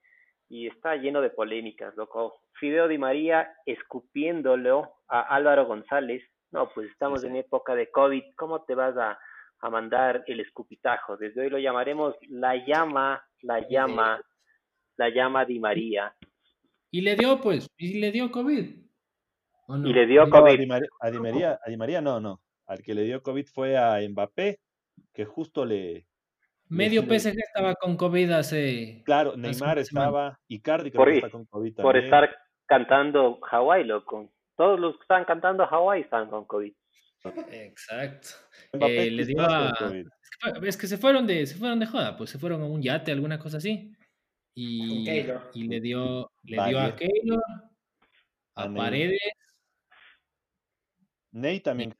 y está lleno de polémicas, loco. Fideo Di María escupiéndolo a Álvaro González. No, pues estamos en época de COVID, ¿cómo te vas a, a mandar el escupitajo? Desde hoy lo llamaremos la llama, la llama, la llama Di María. Y le dio, pues, y le dio COVID. Y le dio COVID. A Di, María, a Di María no, no. Al que le dio COVID fue a Mbappé, que justo le... Medio PSG estaba con COVID hace... Claro, Neymar estaba, Icardi que por, está con COVID Por estar cantando Hawái, loco. Todos los que estaban cantando Hawái están con COVID. Exacto. Eh, le dio a... Es que se fueron de, se fueron de joda, pues se fueron a un yate, alguna cosa así. Y, y le dio, le dio a Keylor, a, Paredes. Ney también.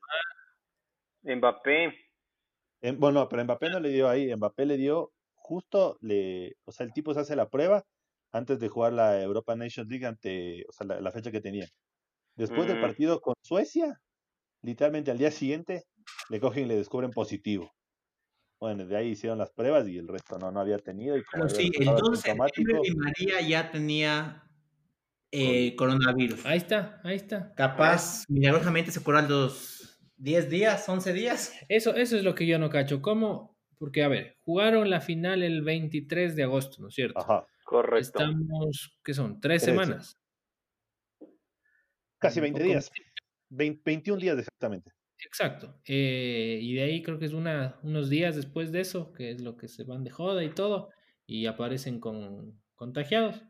Mbappé. bueno, pero Mbappé no le dio ahí, Mbappé le dio justo, le, o sea, el tipo se hace la prueba antes de jugar la Europa Nations League ante, o sea, la, fecha que tenía. Después del mm. partido con Suecia, literalmente al día siguiente, le cogen y le descubren positivo. Bueno, de ahí hicieron las pruebas y el resto no, no había tenido. Y sí, el 12 de María ya tenía eh, coronavirus. Ahí está, ahí está. Capaz, milagrosamente se curó los 10 días, 11 días. Eso, eso es lo que yo no cacho. ¿Cómo? Porque, a ver, jugaron la final el 23 de agosto, ¿no es cierto? Ajá. Correcto. Estamos, ¿qué son? ¿Tres semanas? Casi 20 días. 21 días exactamente. Exacto. Eh, y de ahí creo que es una, unos días después de eso, que es lo que se van de joda y todo, y aparecen con contagiados.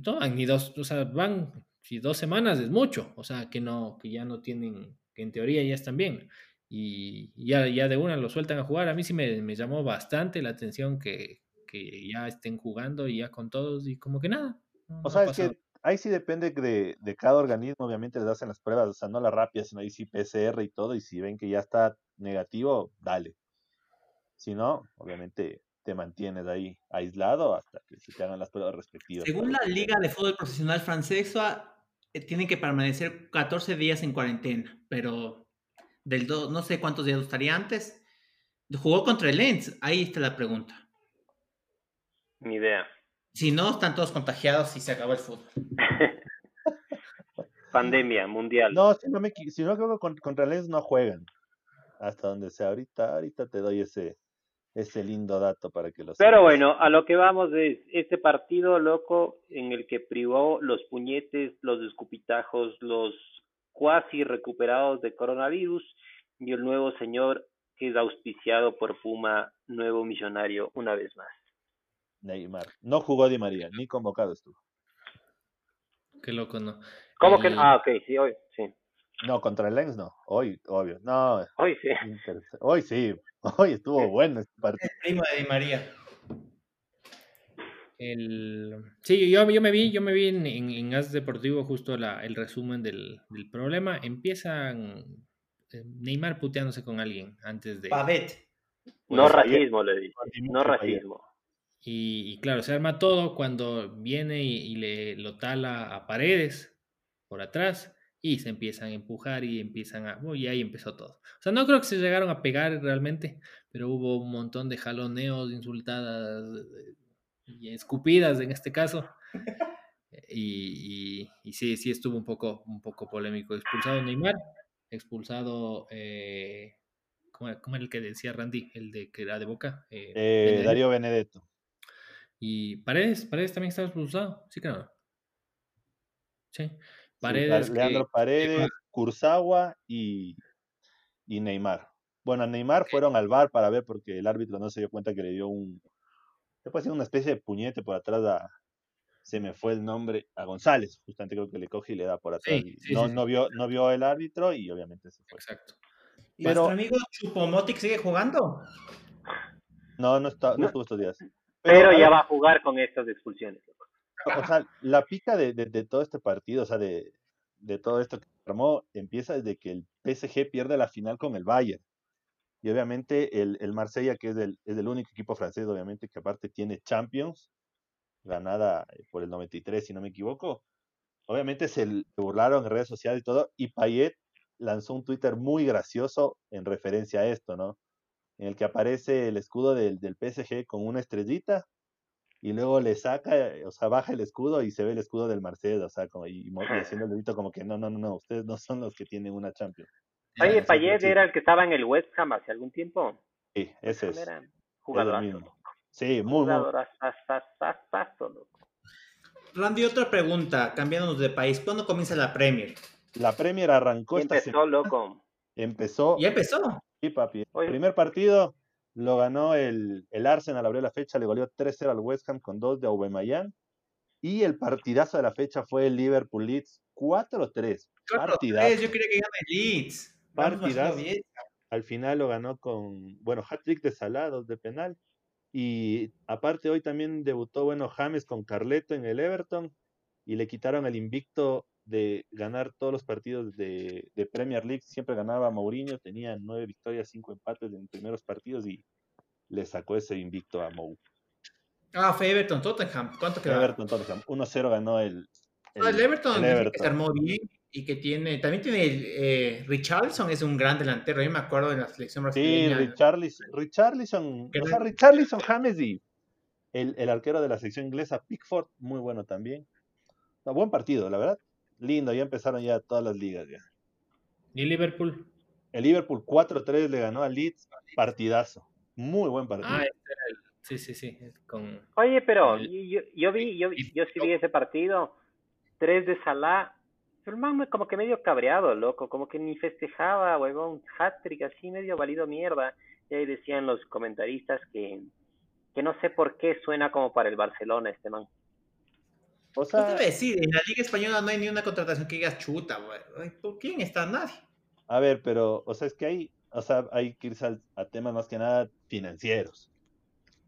No van ni dos, o sea, van, si dos semanas es mucho, o sea, que no, que ya no tienen, que en teoría ya están bien. Y ya, ya de una lo sueltan a jugar. A mí sí me, me llamó bastante la atención que, que ya estén jugando y ya con todos y como que nada. o sea, es que ahí sí depende de, de, cada organismo, obviamente les hacen las pruebas, o sea, no las rápidas, sino ahí sí PCR y todo, y si ven que ya está negativo, dale. Si no, obviamente te mantienes ahí aislado hasta que se te hagan las pruebas respectivas. Según la Liga de Fútbol Profesional Francesa, eh, tienen que permanecer 14 días en cuarentena, pero del do, no sé cuántos días estaría antes. Jugó contra el Lens, ahí está la pregunta. Ni idea. Si no, están todos contagiados y se acabó el fútbol. Pandemia mundial. No, si no, me, si no contra Lens no juegan. Hasta donde sea. Ahorita, ahorita te doy ese, ese lindo dato para que lo Pero bueno, a lo que vamos es este partido loco en el que privó los puñetes, los escupitajos, los cuasi recuperados de coronavirus y el nuevo señor que es auspiciado por Puma, nuevo millonario una vez más. Neymar. No jugó Di María, ni convocado estuvo. Qué loco, ¿no? ¿Cómo que? Ah, ok, sí, hoy, sí. No, contra el Lens no. Hoy, obvio. No. Hoy sí. Hoy sí. Hoy estuvo bueno este partido. El primo de Di María. El... Sí, yo, yo me vi, yo me vi en, en, As Deportivo justo la, el resumen del, del problema. Empiezan eh, Neymar puteándose con alguien antes de. Pavet. No pues, racismo, le digo. No racismo. Y, claro, se arma todo cuando viene y, le lo tala a paredes por atrás y se empiezan a empujar y empiezan a... y ahí empezó todo. O sea, no creo que se llegaron a pegar realmente, pero hubo un montón de jaloneos, insultadas y escupidas en este caso. Y, sí, sí estuvo un poco, un poco polémico. Expulsado Neymar, expulsado... Eh, ¿cómo, era el que decía Randy? El de que era de boca. Eh, eh Darío Benedetto. Y Paredes, Paredes también estaba expulsado, sí que no. Sí. Paredes. Leandro Paredes, Kurzawa y, y Neymar. Bueno, a Neymar fueron al bar para ver porque el árbitro no se dio cuenta que le dio un. Decir una especie de puñete por atrás a. Se me fue el nombre a González, justamente creo que le coge y le da por atrás. no, no, vio, no vio el árbitro y obviamente se fue. Exacto. ¿Y nuestro amigo Chupomotic sigue jugando? No, no, está, no estuvo estos días. Pero, ya va a jugar con estas expulsiones. O sea, la pica de, de, todo este partido, o sea, de, de todo esto que armó, empieza desde que el PSG pierde la final con el Bayern. Y obviamente el, el Marsella, que es el, es el único equipo francés, obviamente, que aparte tiene Champions, ganada por el 93, si no me equivoco. Obviamente se burlaron en redes sociales y todo, y Payet lanzó un Twitter muy gracioso en referencia a esto, ¿no? en el que aparece el escudo del, del PSG con una estrellita y luego le saca, o sea, baja el escudo y se ve el escudo del Marsella, o sea, como, y, haciendo el grito como que no, no, no, no, ustedes no son los que tienen una Champions. Oye, Payet era el que estaba en el West Ham hace algún tiempo. Sí, ese es. Era jugador. Sí, muy, muy. Randy, otra pregunta, cambiándonos de país, ¿cuándo comienza la Premier? La Premier arrancó esta Empezó, loco. Empezó. ¿Ya empezó? Sí, papi. El primer partido lo ganó el, el, Arsenal, abrió la fecha, le goleó 3-0 al West Ham con dos de Aubameyang. Y el partidazo de la fecha fue el Liverpool Leeds 4-3. Partidazo. Yo quería que gane el Leeds. Partidazo. Al final lo ganó con, bueno, hat-trick de salados de penal. Y aparte hoy también debutó, bueno, James con Carleto en el Everton y le quitaron el invicto de ganar todos los partidos de, Premier League. Siempre ganaba Mourinho, tenía nueve victorias, cinco empates en primeros partidos y le sacó ese invicto a Mou. Ah, fue Everton Tottenham. ¿Cuánto quedó? Everton Tottenham. 1-0 ganó el. El, el Everton, Que se armó bien y que tiene. También tiene. Eh, Richarlison es un gran delantero. Yo me acuerdo de la selección brasileña. Sí, Richarlison. Richarlison. O sea, Richarlison, James y el, el, arquero de la selección inglesa, Pickford, muy bueno también. buen partido, la verdad. Lindo, ya empezaron ya todas las ligas ya. ¿Y el Liverpool? El Liverpool 4-3 le ganó al Leeds, partidazo. Muy buen partido. Ah, sí, sí, sí. Con Oye, pero yo, yo, vi, yo, yo sí vi ese partido. Tres de Salah. El man como que medio cabreado, loco. Como que ni festejaba, huevón. Hat-trick así, medio valido mierda. Y ahí decían los comentaristas que, que no sé por qué suena como para el Barcelona este man. O sea, debe decir, en la Liga Española no hay ni una contratación que digas chuta, güey. ¿Por quién está? Nadie. A ver, pero, o sea, es que hay, o sea, hay que irse a, temas más que nada financieros.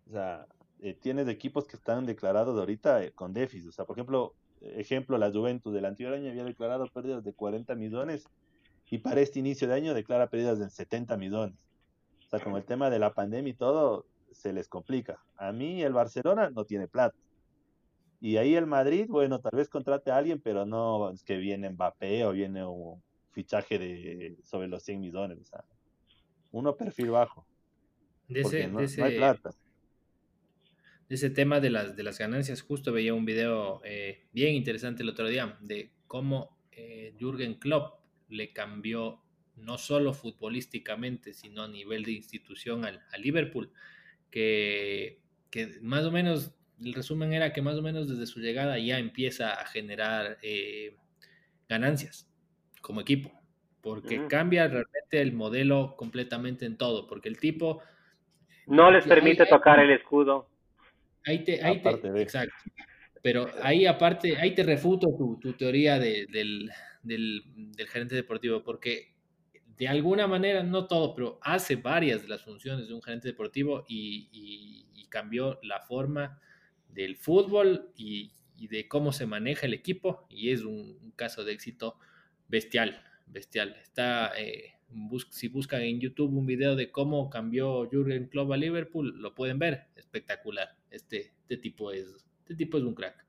O sea, eh, tienes equipos que están declarados ahorita eh, con déficit. O sea, por ejemplo, ejemplo, la Juventus del anterior año había declarado pérdidas de 40 millones y para este inicio de año declara pérdidas de 70 millones. O sea, con el tema de la pandemia y todo, se les complica. A mí el Barcelona no tiene plata. Y ahí el Madrid, bueno, tal vez contrate a alguien, pero no es que viene Mbappé o viene un fichaje de sobre los 100 millones. O sea, uno perfil bajo. De ese, no, hay plata. De ese tema de las, de las ganancias, justo veía un video eh, bien interesante el otro día de cómo eh, Jürgen Klopp le cambió no solo futbolísticamente, sino a nivel de institución al, a Liverpool, que, que más o menos el resumen era que más o menos desde su llegada ya empieza a generar eh, ganancias como equipo, porque cambia realmente el modelo completamente en todo, porque el tipo... No les permite tocar el escudo. Ahí te, ahí te, exacto. Pero ahí aparte, ahí te refuto tu, teoría del, del, gerente deportivo, porque de alguna manera, no todo, pero hace varias de las funciones de un gerente deportivo y, y cambió la forma del fútbol y, de cómo se maneja el equipo y es un, caso de éxito bestial, bestial. Está, eh, si buscan en YouTube un video de cómo cambió Jurgen Klopp a Liverpool, lo pueden ver, espectacular. Este, este tipo es, este tipo es un crack.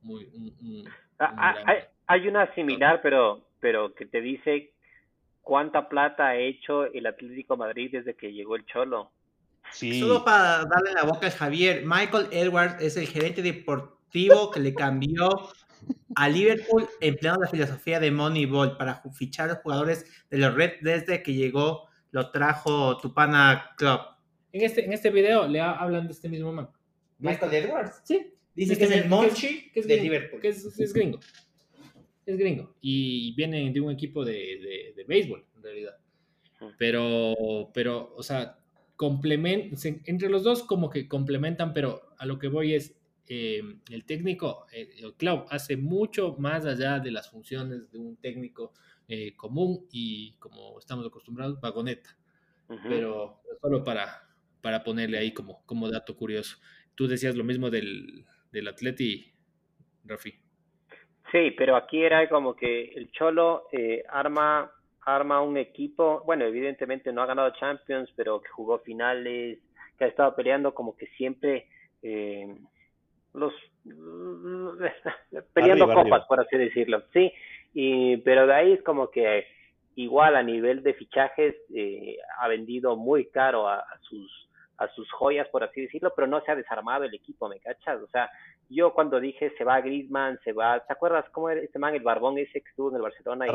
Muy, ah, ah, hay, una similar, pero, pero que te dice cuánta plata ha hecho el Atlético Madrid desde que llegó el Cholo. Solo para darle la boca a Javier, Michael Edwards es el gerente deportivo que le cambió a Liverpool empleando la filosofía de Moneyball para fichar a los jugadores de los Red desde que llegó, lo trajo Tupana Club. En este, en este video le hablan de este mismo man. ¿Michael Edwards? Sí. Dice que, es el Monchi de Liverpool. Que es, gringo. Es gringo. Y viene de un equipo de, de, de béisbol, en realidad. Pero, pero, o sea, complementan, entre los dos como que complementan, pero a lo que voy es, eh, el técnico, eh, el club, hace mucho más allá de las funciones de un técnico eh, común y como estamos acostumbrados, vagoneta. Pero solo para, para ponerle ahí como, como dato curioso. Tú decías lo mismo del, del Atleti, Rafi. Sí, pero aquí era como que el Cholo arma arma un equipo, bueno, evidentemente no ha ganado Champions, pero que jugó finales, que ha estado peleando como que siempre eh, los peleando copas, por así decirlo, sí, y, pero de ahí es como que igual a nivel de fichajes eh, ha vendido muy caro a, sus a sus joyas, por así decirlo, pero no se ha desarmado el equipo, ¿me cachas? O sea, yo cuando dije se va Griezmann, se va, ¿te acuerdas cómo era este man, el barbón ese que estuvo en el Barcelona? y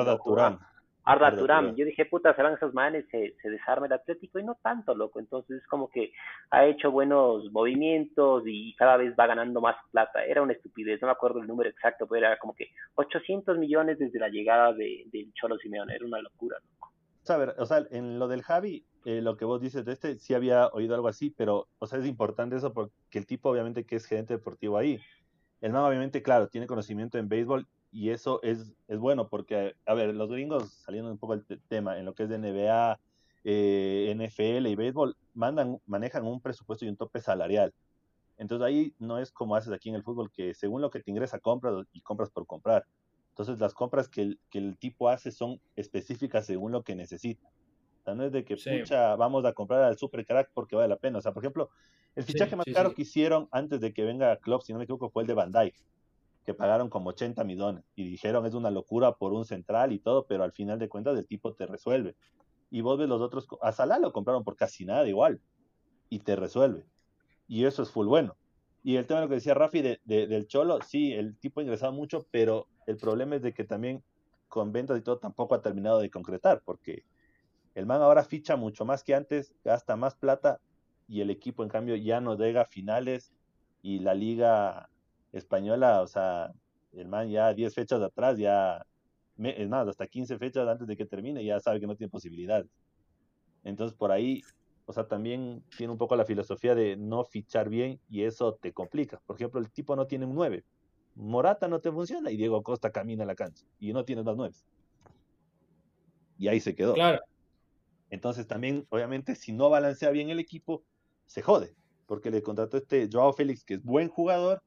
Arda Turam. Yo dije, puta, se van esos manes, se, se desarma el Atlético y no tanto, loco. Entonces es como que ha hecho buenos movimientos y cada vez va ganando más plata. Era una estupidez, no me acuerdo el número exacto, pero era como que 800 millones desde la llegada del de Cholo Simeone. Era una locura, loco. O sea, en lo del Javi, eh, lo que vos dices de este, sí había oído algo así, pero, o sea, es importante eso porque el tipo, obviamente, que es gerente deportivo ahí, el man obviamente, claro, tiene conocimiento en béisbol y eso es, es bueno porque, a ver, los gringos, saliendo un poco del tema, en lo que es de NBA, eh, NFL y béisbol, mandan, manejan un presupuesto y un tope salarial. Entonces ahí no es como haces aquí en el fútbol, que según lo que te ingresa compras y compras por comprar. Entonces las compras que el, que el tipo hace son específicas según lo que necesita. O sea, no es de que, pucha, vamos a comprar al super crack porque vale la pena. O sea, por ejemplo, el fichaje más caro que hicieron antes de que venga Club, si no me equivoco, fue el de Van Dyke, que pagaron como 80 millones. Y dijeron, es una locura por un central y todo, pero al final de cuentas el tipo te resuelve. Y vos ves los otros, a Salah lo compraron por casi nada igual. Y te resuelve. Y eso es full bueno. Y el tema de lo que decía Rafi de, del Cholo, sí, el tipo ha ingresado mucho, pero el problema es de que también con ventas y todo tampoco ha terminado de concretar, porque el man ahora ficha mucho más que antes, gasta más plata y el equipo en cambio ya no llega a finales y la liga española, o sea, el man ya 10 fechas atrás, ya, es más, hasta 15 fechas antes de que termine, ya sabe que no tiene posibilidades. Entonces por ahí o sea, también tiene un poco la filosofía de no fichar bien y eso te complica. Por ejemplo, el tipo no tiene un 9. Morata no te funciona y Diego Costa camina a la cancha y no tienes más 9. Y ahí se quedó. Claro. Entonces también, obviamente, si no balancea bien el equipo, se jode. Porque le contrató este Joao Félix, que es buen jugador,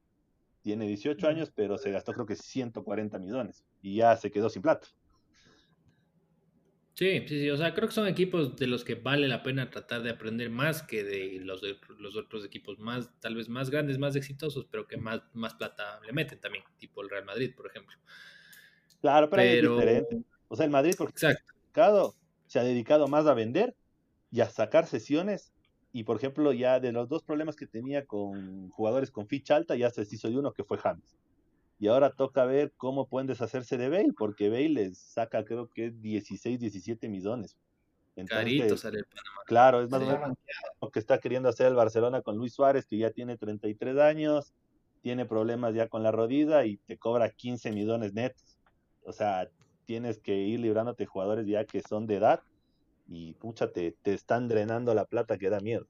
tiene 18 años, pero se gastó creo que 140 millones y ya se quedó sin plata. Sí, sí, sí, o sea, creo que son equipos de los que vale la pena tratar de aprender más que de los, los otros equipos más, tal vez más grandes, más exitosos, pero que más, más plata le meten también, tipo el Real Madrid, por ejemplo. Claro, pero, es diferente. O sea, el Madrid, porque Exacto. se ha dedicado más a vender y a sacar sesiones. Y por ejemplo, ya de los dos problemas que tenía con jugadores con ficha alta, ya se deshizo de uno que fue James y ahora toca ver cómo pueden deshacerse de Bale, porque Bale les saca creo que 16, 17 millones. Carito sale el Panamá. Claro, es más o menos lo que está queriendo hacer el Barcelona con Luis Suárez, que ya tiene 33 años, tiene problemas ya con la rodilla y te cobra 15 millones netos. O sea, tienes que ir librándote jugadores ya que son de edad y pucha, te, te están drenando la plata que da miedo.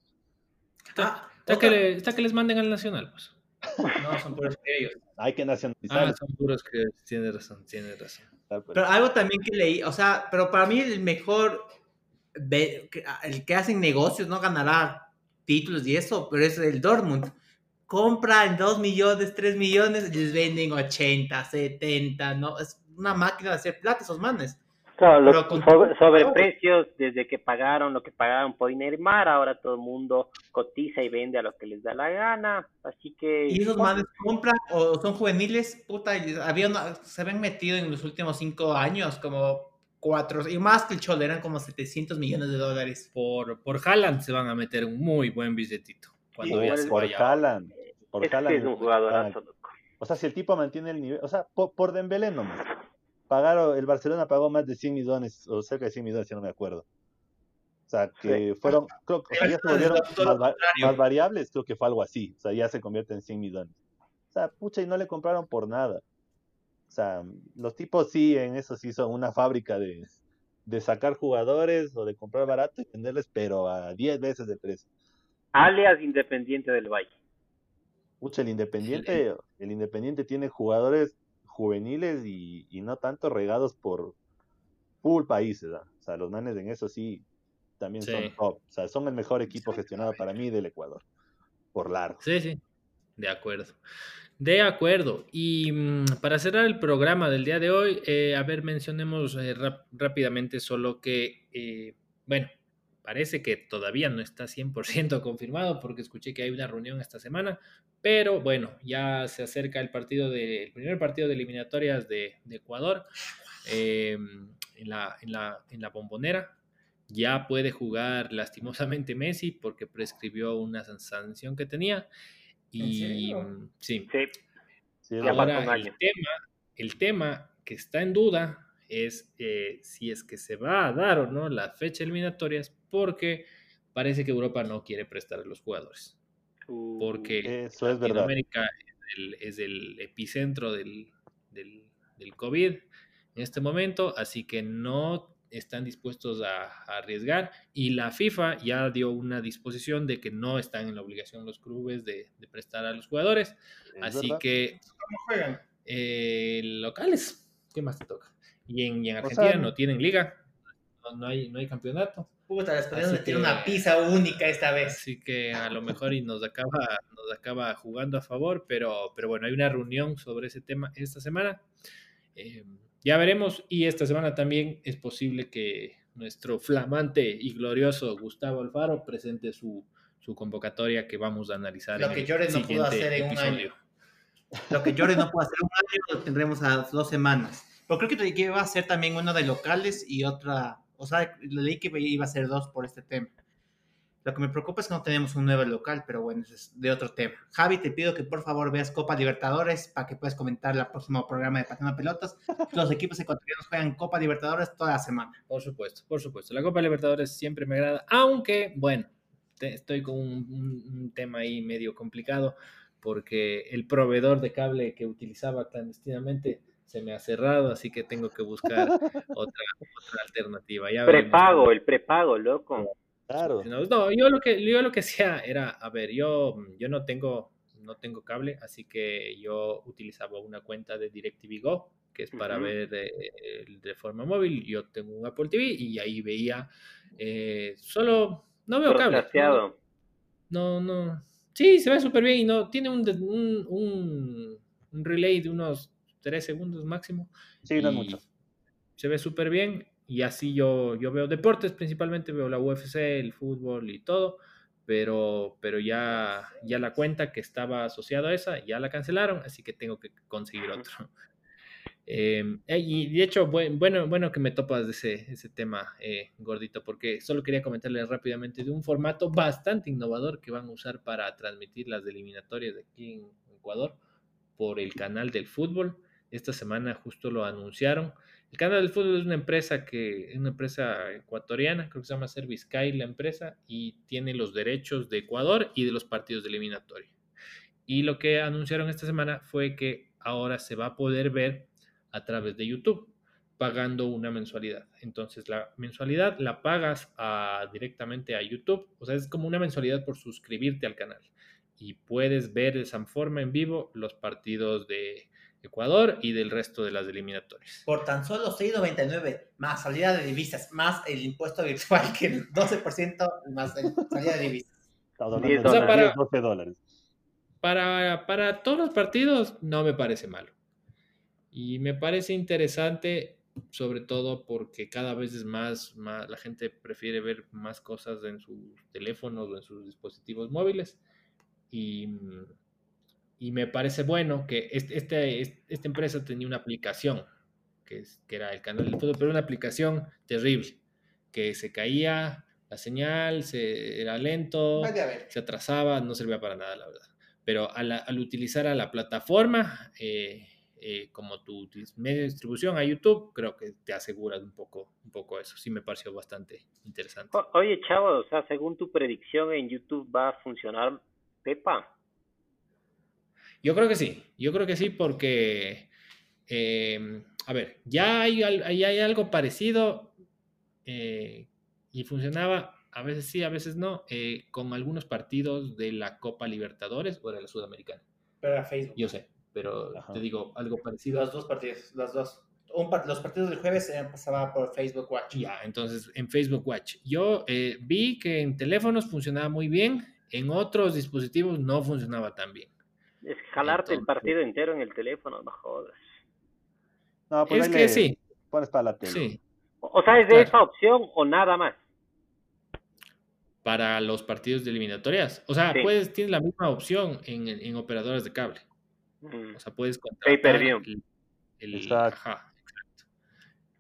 Está, que, está que les manden al Nacional, pues. No, son puros criollos. Hay que nacionalizar. Ah, son puros criollos. Tiene razón, tiene razón. Pero algo también que leí, o sea, pero para mí el mejor, el que hace negocios no ganará títulos y eso, pero es el Dortmund. Compra en 2 millones, 3 millones, les venden 80, 70, ¿no? Es una máquina de hacer plata esos manes sobre, precios, desde que pagaron lo que pagaron por Inermar, ahora todo el mundo cotiza y vende a lo que les da la gana, así que... Y esos manes compran o son juveniles, puta, había se habían metido en los últimos cinco años como cuatro, y más que el Chol, eran como 700 millones de dólares. Por, por Haaland se van a meter un muy buen billetito. Cuando por, Haaland. Por es un jugador O sea, si el tipo mantiene el nivel, o sea, por, por Dembélé nomás pagaron, el Barcelona pagó más de 100 millones, o cerca de 100 millones, si no me acuerdo. O sea, que fueron, creo que ya se volvieron más, variables, creo que fue algo así. O sea, ya se convierte en 100 millones. O sea, pucha, y no le compraron por nada. O sea, los tipos sí, en eso sí son una fábrica de, de sacar jugadores o de comprar barato y venderles, pero a 10 veces de precio. Alias Independiente del Valle. Pucha, el Independiente, el Independiente tiene jugadores juveniles y, no tanto regados por full países. O sea, los manes en eso sí también son top. O sea, son el mejor equipo gestionado para mí del Ecuador. Por largo. Sí, sí. De acuerdo. De acuerdo. Y mm, para cerrar el programa del día de hoy, eh, a ver, mencionemos eh, rápidamente solo que, eh, bueno, parece que todavía no está 100% confirmado porque escuché que hay una reunión esta semana, pero bueno, ya se acerca el partido de, el primer partido de eliminatorias de, Ecuador em, en, la, en, la, en la bombonera. Ya puede jugar lastimosamente Messi porque prescribió una sanción que tenía. Y sí. sí. Ahora el tema, el tema que está en duda es eh, si es que se va a dar o no la fecha eliminatorias porque parece que Europa no quiere prestar a los jugadores porque Eso es Latinoamérica es el, epicentro del, del, COVID en este momento, así que no, están dispuestos a, arriesgar y la FIFA ya dio una disposición de que no están en la obligación los clubes de, prestar a los jugadores. Así que... ¿Cómo juegan? Eh, locales, ¿qué más te toca? Y en, Argentina no tienen liga, no, hay, no hay campeonato. Puta, les tiene una pizza única esta vez. Así que a lo mejor y nos acaba, nos acaba jugando a favor, pero, pero bueno, hay una reunión sobre ese tema esta semana. Eh, ya veremos. Y esta semana también es posible que nuestro flamante y glorioso Gustavo Alfaro presente su, convocatoria que vamos a analizar. Lo que Jorge no pudo hacer en un año. Lo que Jorge no pudo hacer en un año lo tendremos a dos semanas. Pero creo que iba a ser también uno de locales y otra, o sea, leí que iba a ser dos por este tema. Lo que me preocupa es que no tenemos un nuevo local, pero bueno, eso es de otro tema. Javi, te pido que por favor veas Copa Libertadores para que puedas comentar el próximo programa de Pateando Pelotas. Los equipos ecuatorianos juegan Copa Libertadores toda la semana. Por supuesto, por supuesto. La Copa Libertadores siempre me agrada, aunque, bueno, estoy con un, tema ahí medio complicado porque el proveedor de cable que utilizaba clandestinamente se me ha cerrado, así que tengo que buscar otra, alternativa. prepago, el prepago, loco. Claro. No, yo lo que yo lo que hacía era, a ver, yo, yo no tengo no tengo cable, así que yo utilizaba una cuenta de DirecTV Go, que es para ver eh, de forma móvil. Yo tengo un Apple TV y ahí veía eh, solo no veo cable. No, no, Sí, se ve súper bien y no tiene un, un, un, relay de unos 3 segundos máximo. Sí, no mucho. Se ve súper bien y así yo, yo veo deportes, principalmente veo la UFC, el fútbol y todo, pero, pero ya, ya la cuenta que estaba asociada a esa ya la cancelaron, así que tengo que conseguir otro. Em, y de hecho, bueno, bueno que me topas de ese, ese tema, eh, gordito, porque solo quería comentarles rápidamente de un formato bastante innovador que van a usar para transmitir las eliminatorias de aquí en Ecuador por el canal del fútbol. Esta semana justo lo anunciaron. El canal del fútbol es una empresa que es una empresa ecuatoriana, creo que se llama Servisky la empresa y tiene los derechos de Ecuador y de los partidos de eliminatoria. Y lo que anunciaron esta semana fue que ahora se va a poder ver a través de YouTube pagando una mensualidad. Entonces la mensualidad la pagas directamente a YouTube, o sea, es como una mensualidad por suscribirte al canal y puedes ver de esa forma en vivo los partidos de Ecuador y del resto de las eliminatorias. Por tan solo 6.99 más salida de divisas, más el impuesto virtual que el 12% más salida de divisas. para, 12 dólares. Para, para todos los partidos no me parece malo. Y me parece interesante, sobre todo porque cada vez es más, más la gente prefiere ver más cosas en sus teléfonos o en sus dispositivos móviles. Y y me parece bueno que este, este, esta empresa tenía una aplicación, que, es, que era el canal de fútbol, pero una aplicación terrible, que se caía la señal, se, era lento, se atrasaba, no servía para nada, la verdad. Pero al, al utilizar a la plataforma eh, eh, como tu medio de distribución a YouTube, creo que te aseguras un poco, un poco eso. Sí me pareció bastante interesante. oye, chavo, o sea, según tu predicción en YouTube va a funcionar Pepa. Yo creo que sí, yo creo que sí porque, em, a ver, ya hay, hay algo parecido eh, y funcionaba, a veces sí, a veces no, eh, con algunos partidos de la Copa Libertadores o de la Sudamericana. Pero era Facebook. Yo sé, pero te digo, algo parecido. Los dos partidos, los dos. los partidos del jueves se pasaba por Facebook Watch. Ya, entonces en Facebook Watch. Yo eh, vi que en teléfonos funcionaba muy bien, en otros dispositivos no funcionaba tan bien. Es jalarte el partido entero en el teléfono, no jodas. No, pues es que sí. Pones para la tele. O, sea, ¿es de esa opción o nada más? Para los partidos de eliminatorias. O sea, puedes, tienes la misma opción en, en operadoras de cable. Mm. O sea, puedes contratar Pay-per-view. El, exacto.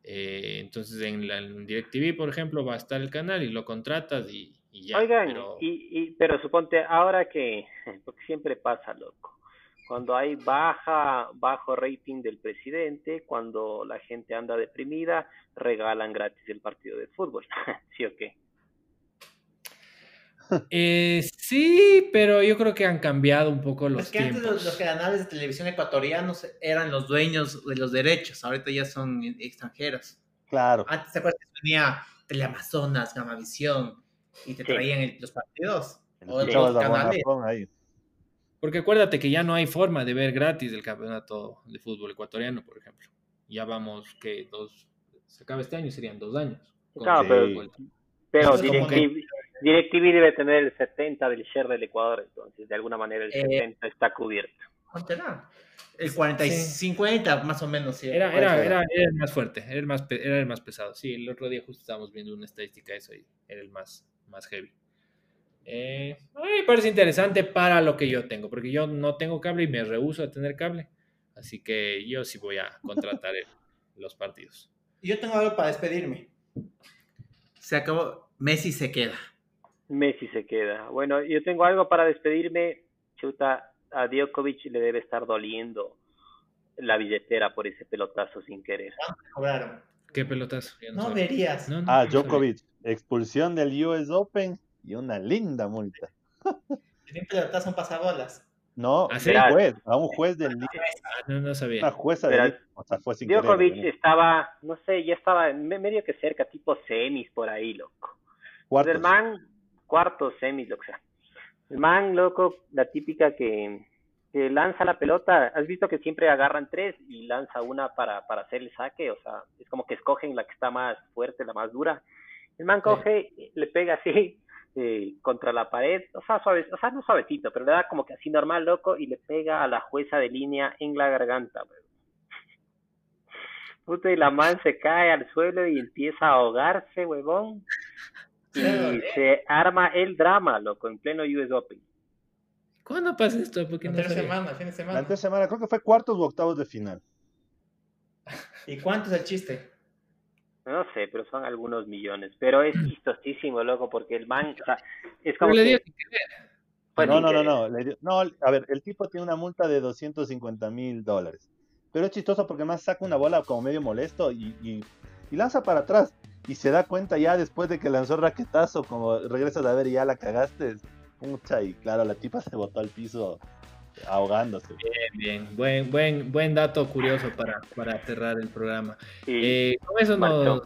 Eh, entonces en, la, en DirecTV, por ejemplo, va a estar el canal y lo contratas y, ya. Oigan, pero... Y, y, pero suponte ahora que, porque siempre pasa, loco cuando hay baja, bajo rating del presidente, cuando la gente anda deprimida, regalan gratis el partido de fútbol. ¿Sí o qué? Eh, sí, pero yo creo que han cambiado un poco los es que Antes los, canales de televisión ecuatorianos eran los dueños de los derechos, ahorita ya son extranjeros. Claro. Antes te acuerdas que venía Teleamazonas, Gamavisión y te traían los partidos. O los canales. Porque acuérdate que ya no hay forma de ver gratis el campeonato de fútbol ecuatoriano, por ejemplo. Ya vamos que dos, se acaba este año, serían dos años. Claro, pero, pero DirecTV, debe tener el 70 del share del Ecuador, entonces de alguna manera el 70 eh, está cubierto. El 40 y 50 más o menos. Sí, era, era, era, el más fuerte, era el más, era el más pesado. Sí, el otro día justo estábamos viendo una estadística de eso y era el más, más heavy. Eh, me parece interesante para lo que yo tengo, porque yo no tengo cable y me rehuso a tener cable. Así que yo sí voy a contratar los partidos. Yo tengo algo para despedirme. Se acabó. Messi se queda. Messi se queda. Bueno, yo tengo algo para despedirme. Chuta, a Djokovic le debe estar doliendo la billetera por ese pelotazo sin querer. ¿Qué pelotazo? No, verías. ah, Djokovic, expulsión del US Open y una linda multa. Pelotazo en pasabolas. No, ¿Ah, a un juez, a un juez del ah, no, no sabía. Una jueza de o sea, fue sin Djokovic estaba, no sé, ya estaba medio que cerca, tipo semis por ahí, loco. Cuartos. El man, cuartos, semis, lo que sea. El man, loco, la típica que, que lanza la pelota, has visto que siempre agarran tres y lanza una para, para hacer el saque, o sea, es como que escogen la que está más fuerte, la más dura. El man coge, le pega así eh, contra la pared, o sea, suave, o sea, no suavecito, pero le da como que así normal, loco, y le pega a la jueza de línea en la garganta, Puta, y la man se cae al suelo y empieza a ahogarse, huevón. Y se arma el drama, loco, en pleno US Open. ¿Cuándo pasa esto? Porque no semana, fin de semana. La semana, creo que fue cuartos o octavos de final. ¿Y cuánto es el chiste? No sé, pero son algunos millones. Pero es chistosísimo, loco, porque el man, o sea, es como. que... no, no, no, no, no. A ver, el tipo tiene una multa de 250 mil dólares. Pero es chistoso porque más saca una bola como medio molesto y, y, lanza para atrás. Y se da cuenta ya después de que lanzó raquetazo, como regresas a ver y ya la cagaste. Mucha, y claro, la tipa se botó al piso ahogándose. Bien, bien, buen, buen, buen dato curioso para, para cerrar el programa. Eh, con, eso nos,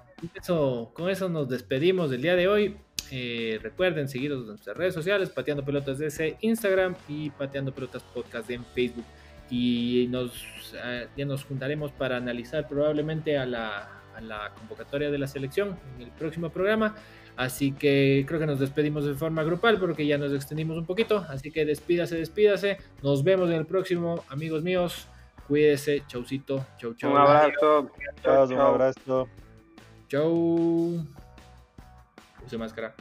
con, eso, nos despedimos del día de hoy. Eh, recuerden seguirnos en nuestras redes sociales, Pateando Pelotas de ese Instagram y Pateando Pelotas Podcast en Facebook. Y nos, eh, ya nos juntaremos para analizar probablemente a la, a la convocatoria de la selección en el próximo programa. Así que creo que nos despedimos de forma grupal porque ya nos extendimos un poquito. Así que despídase, despídase. Nos vemos en el próximo, amigos míos. Cuídese, chaucito, chau, chau. Un abrazo. Chau, un abrazo. Chau. Use máscara.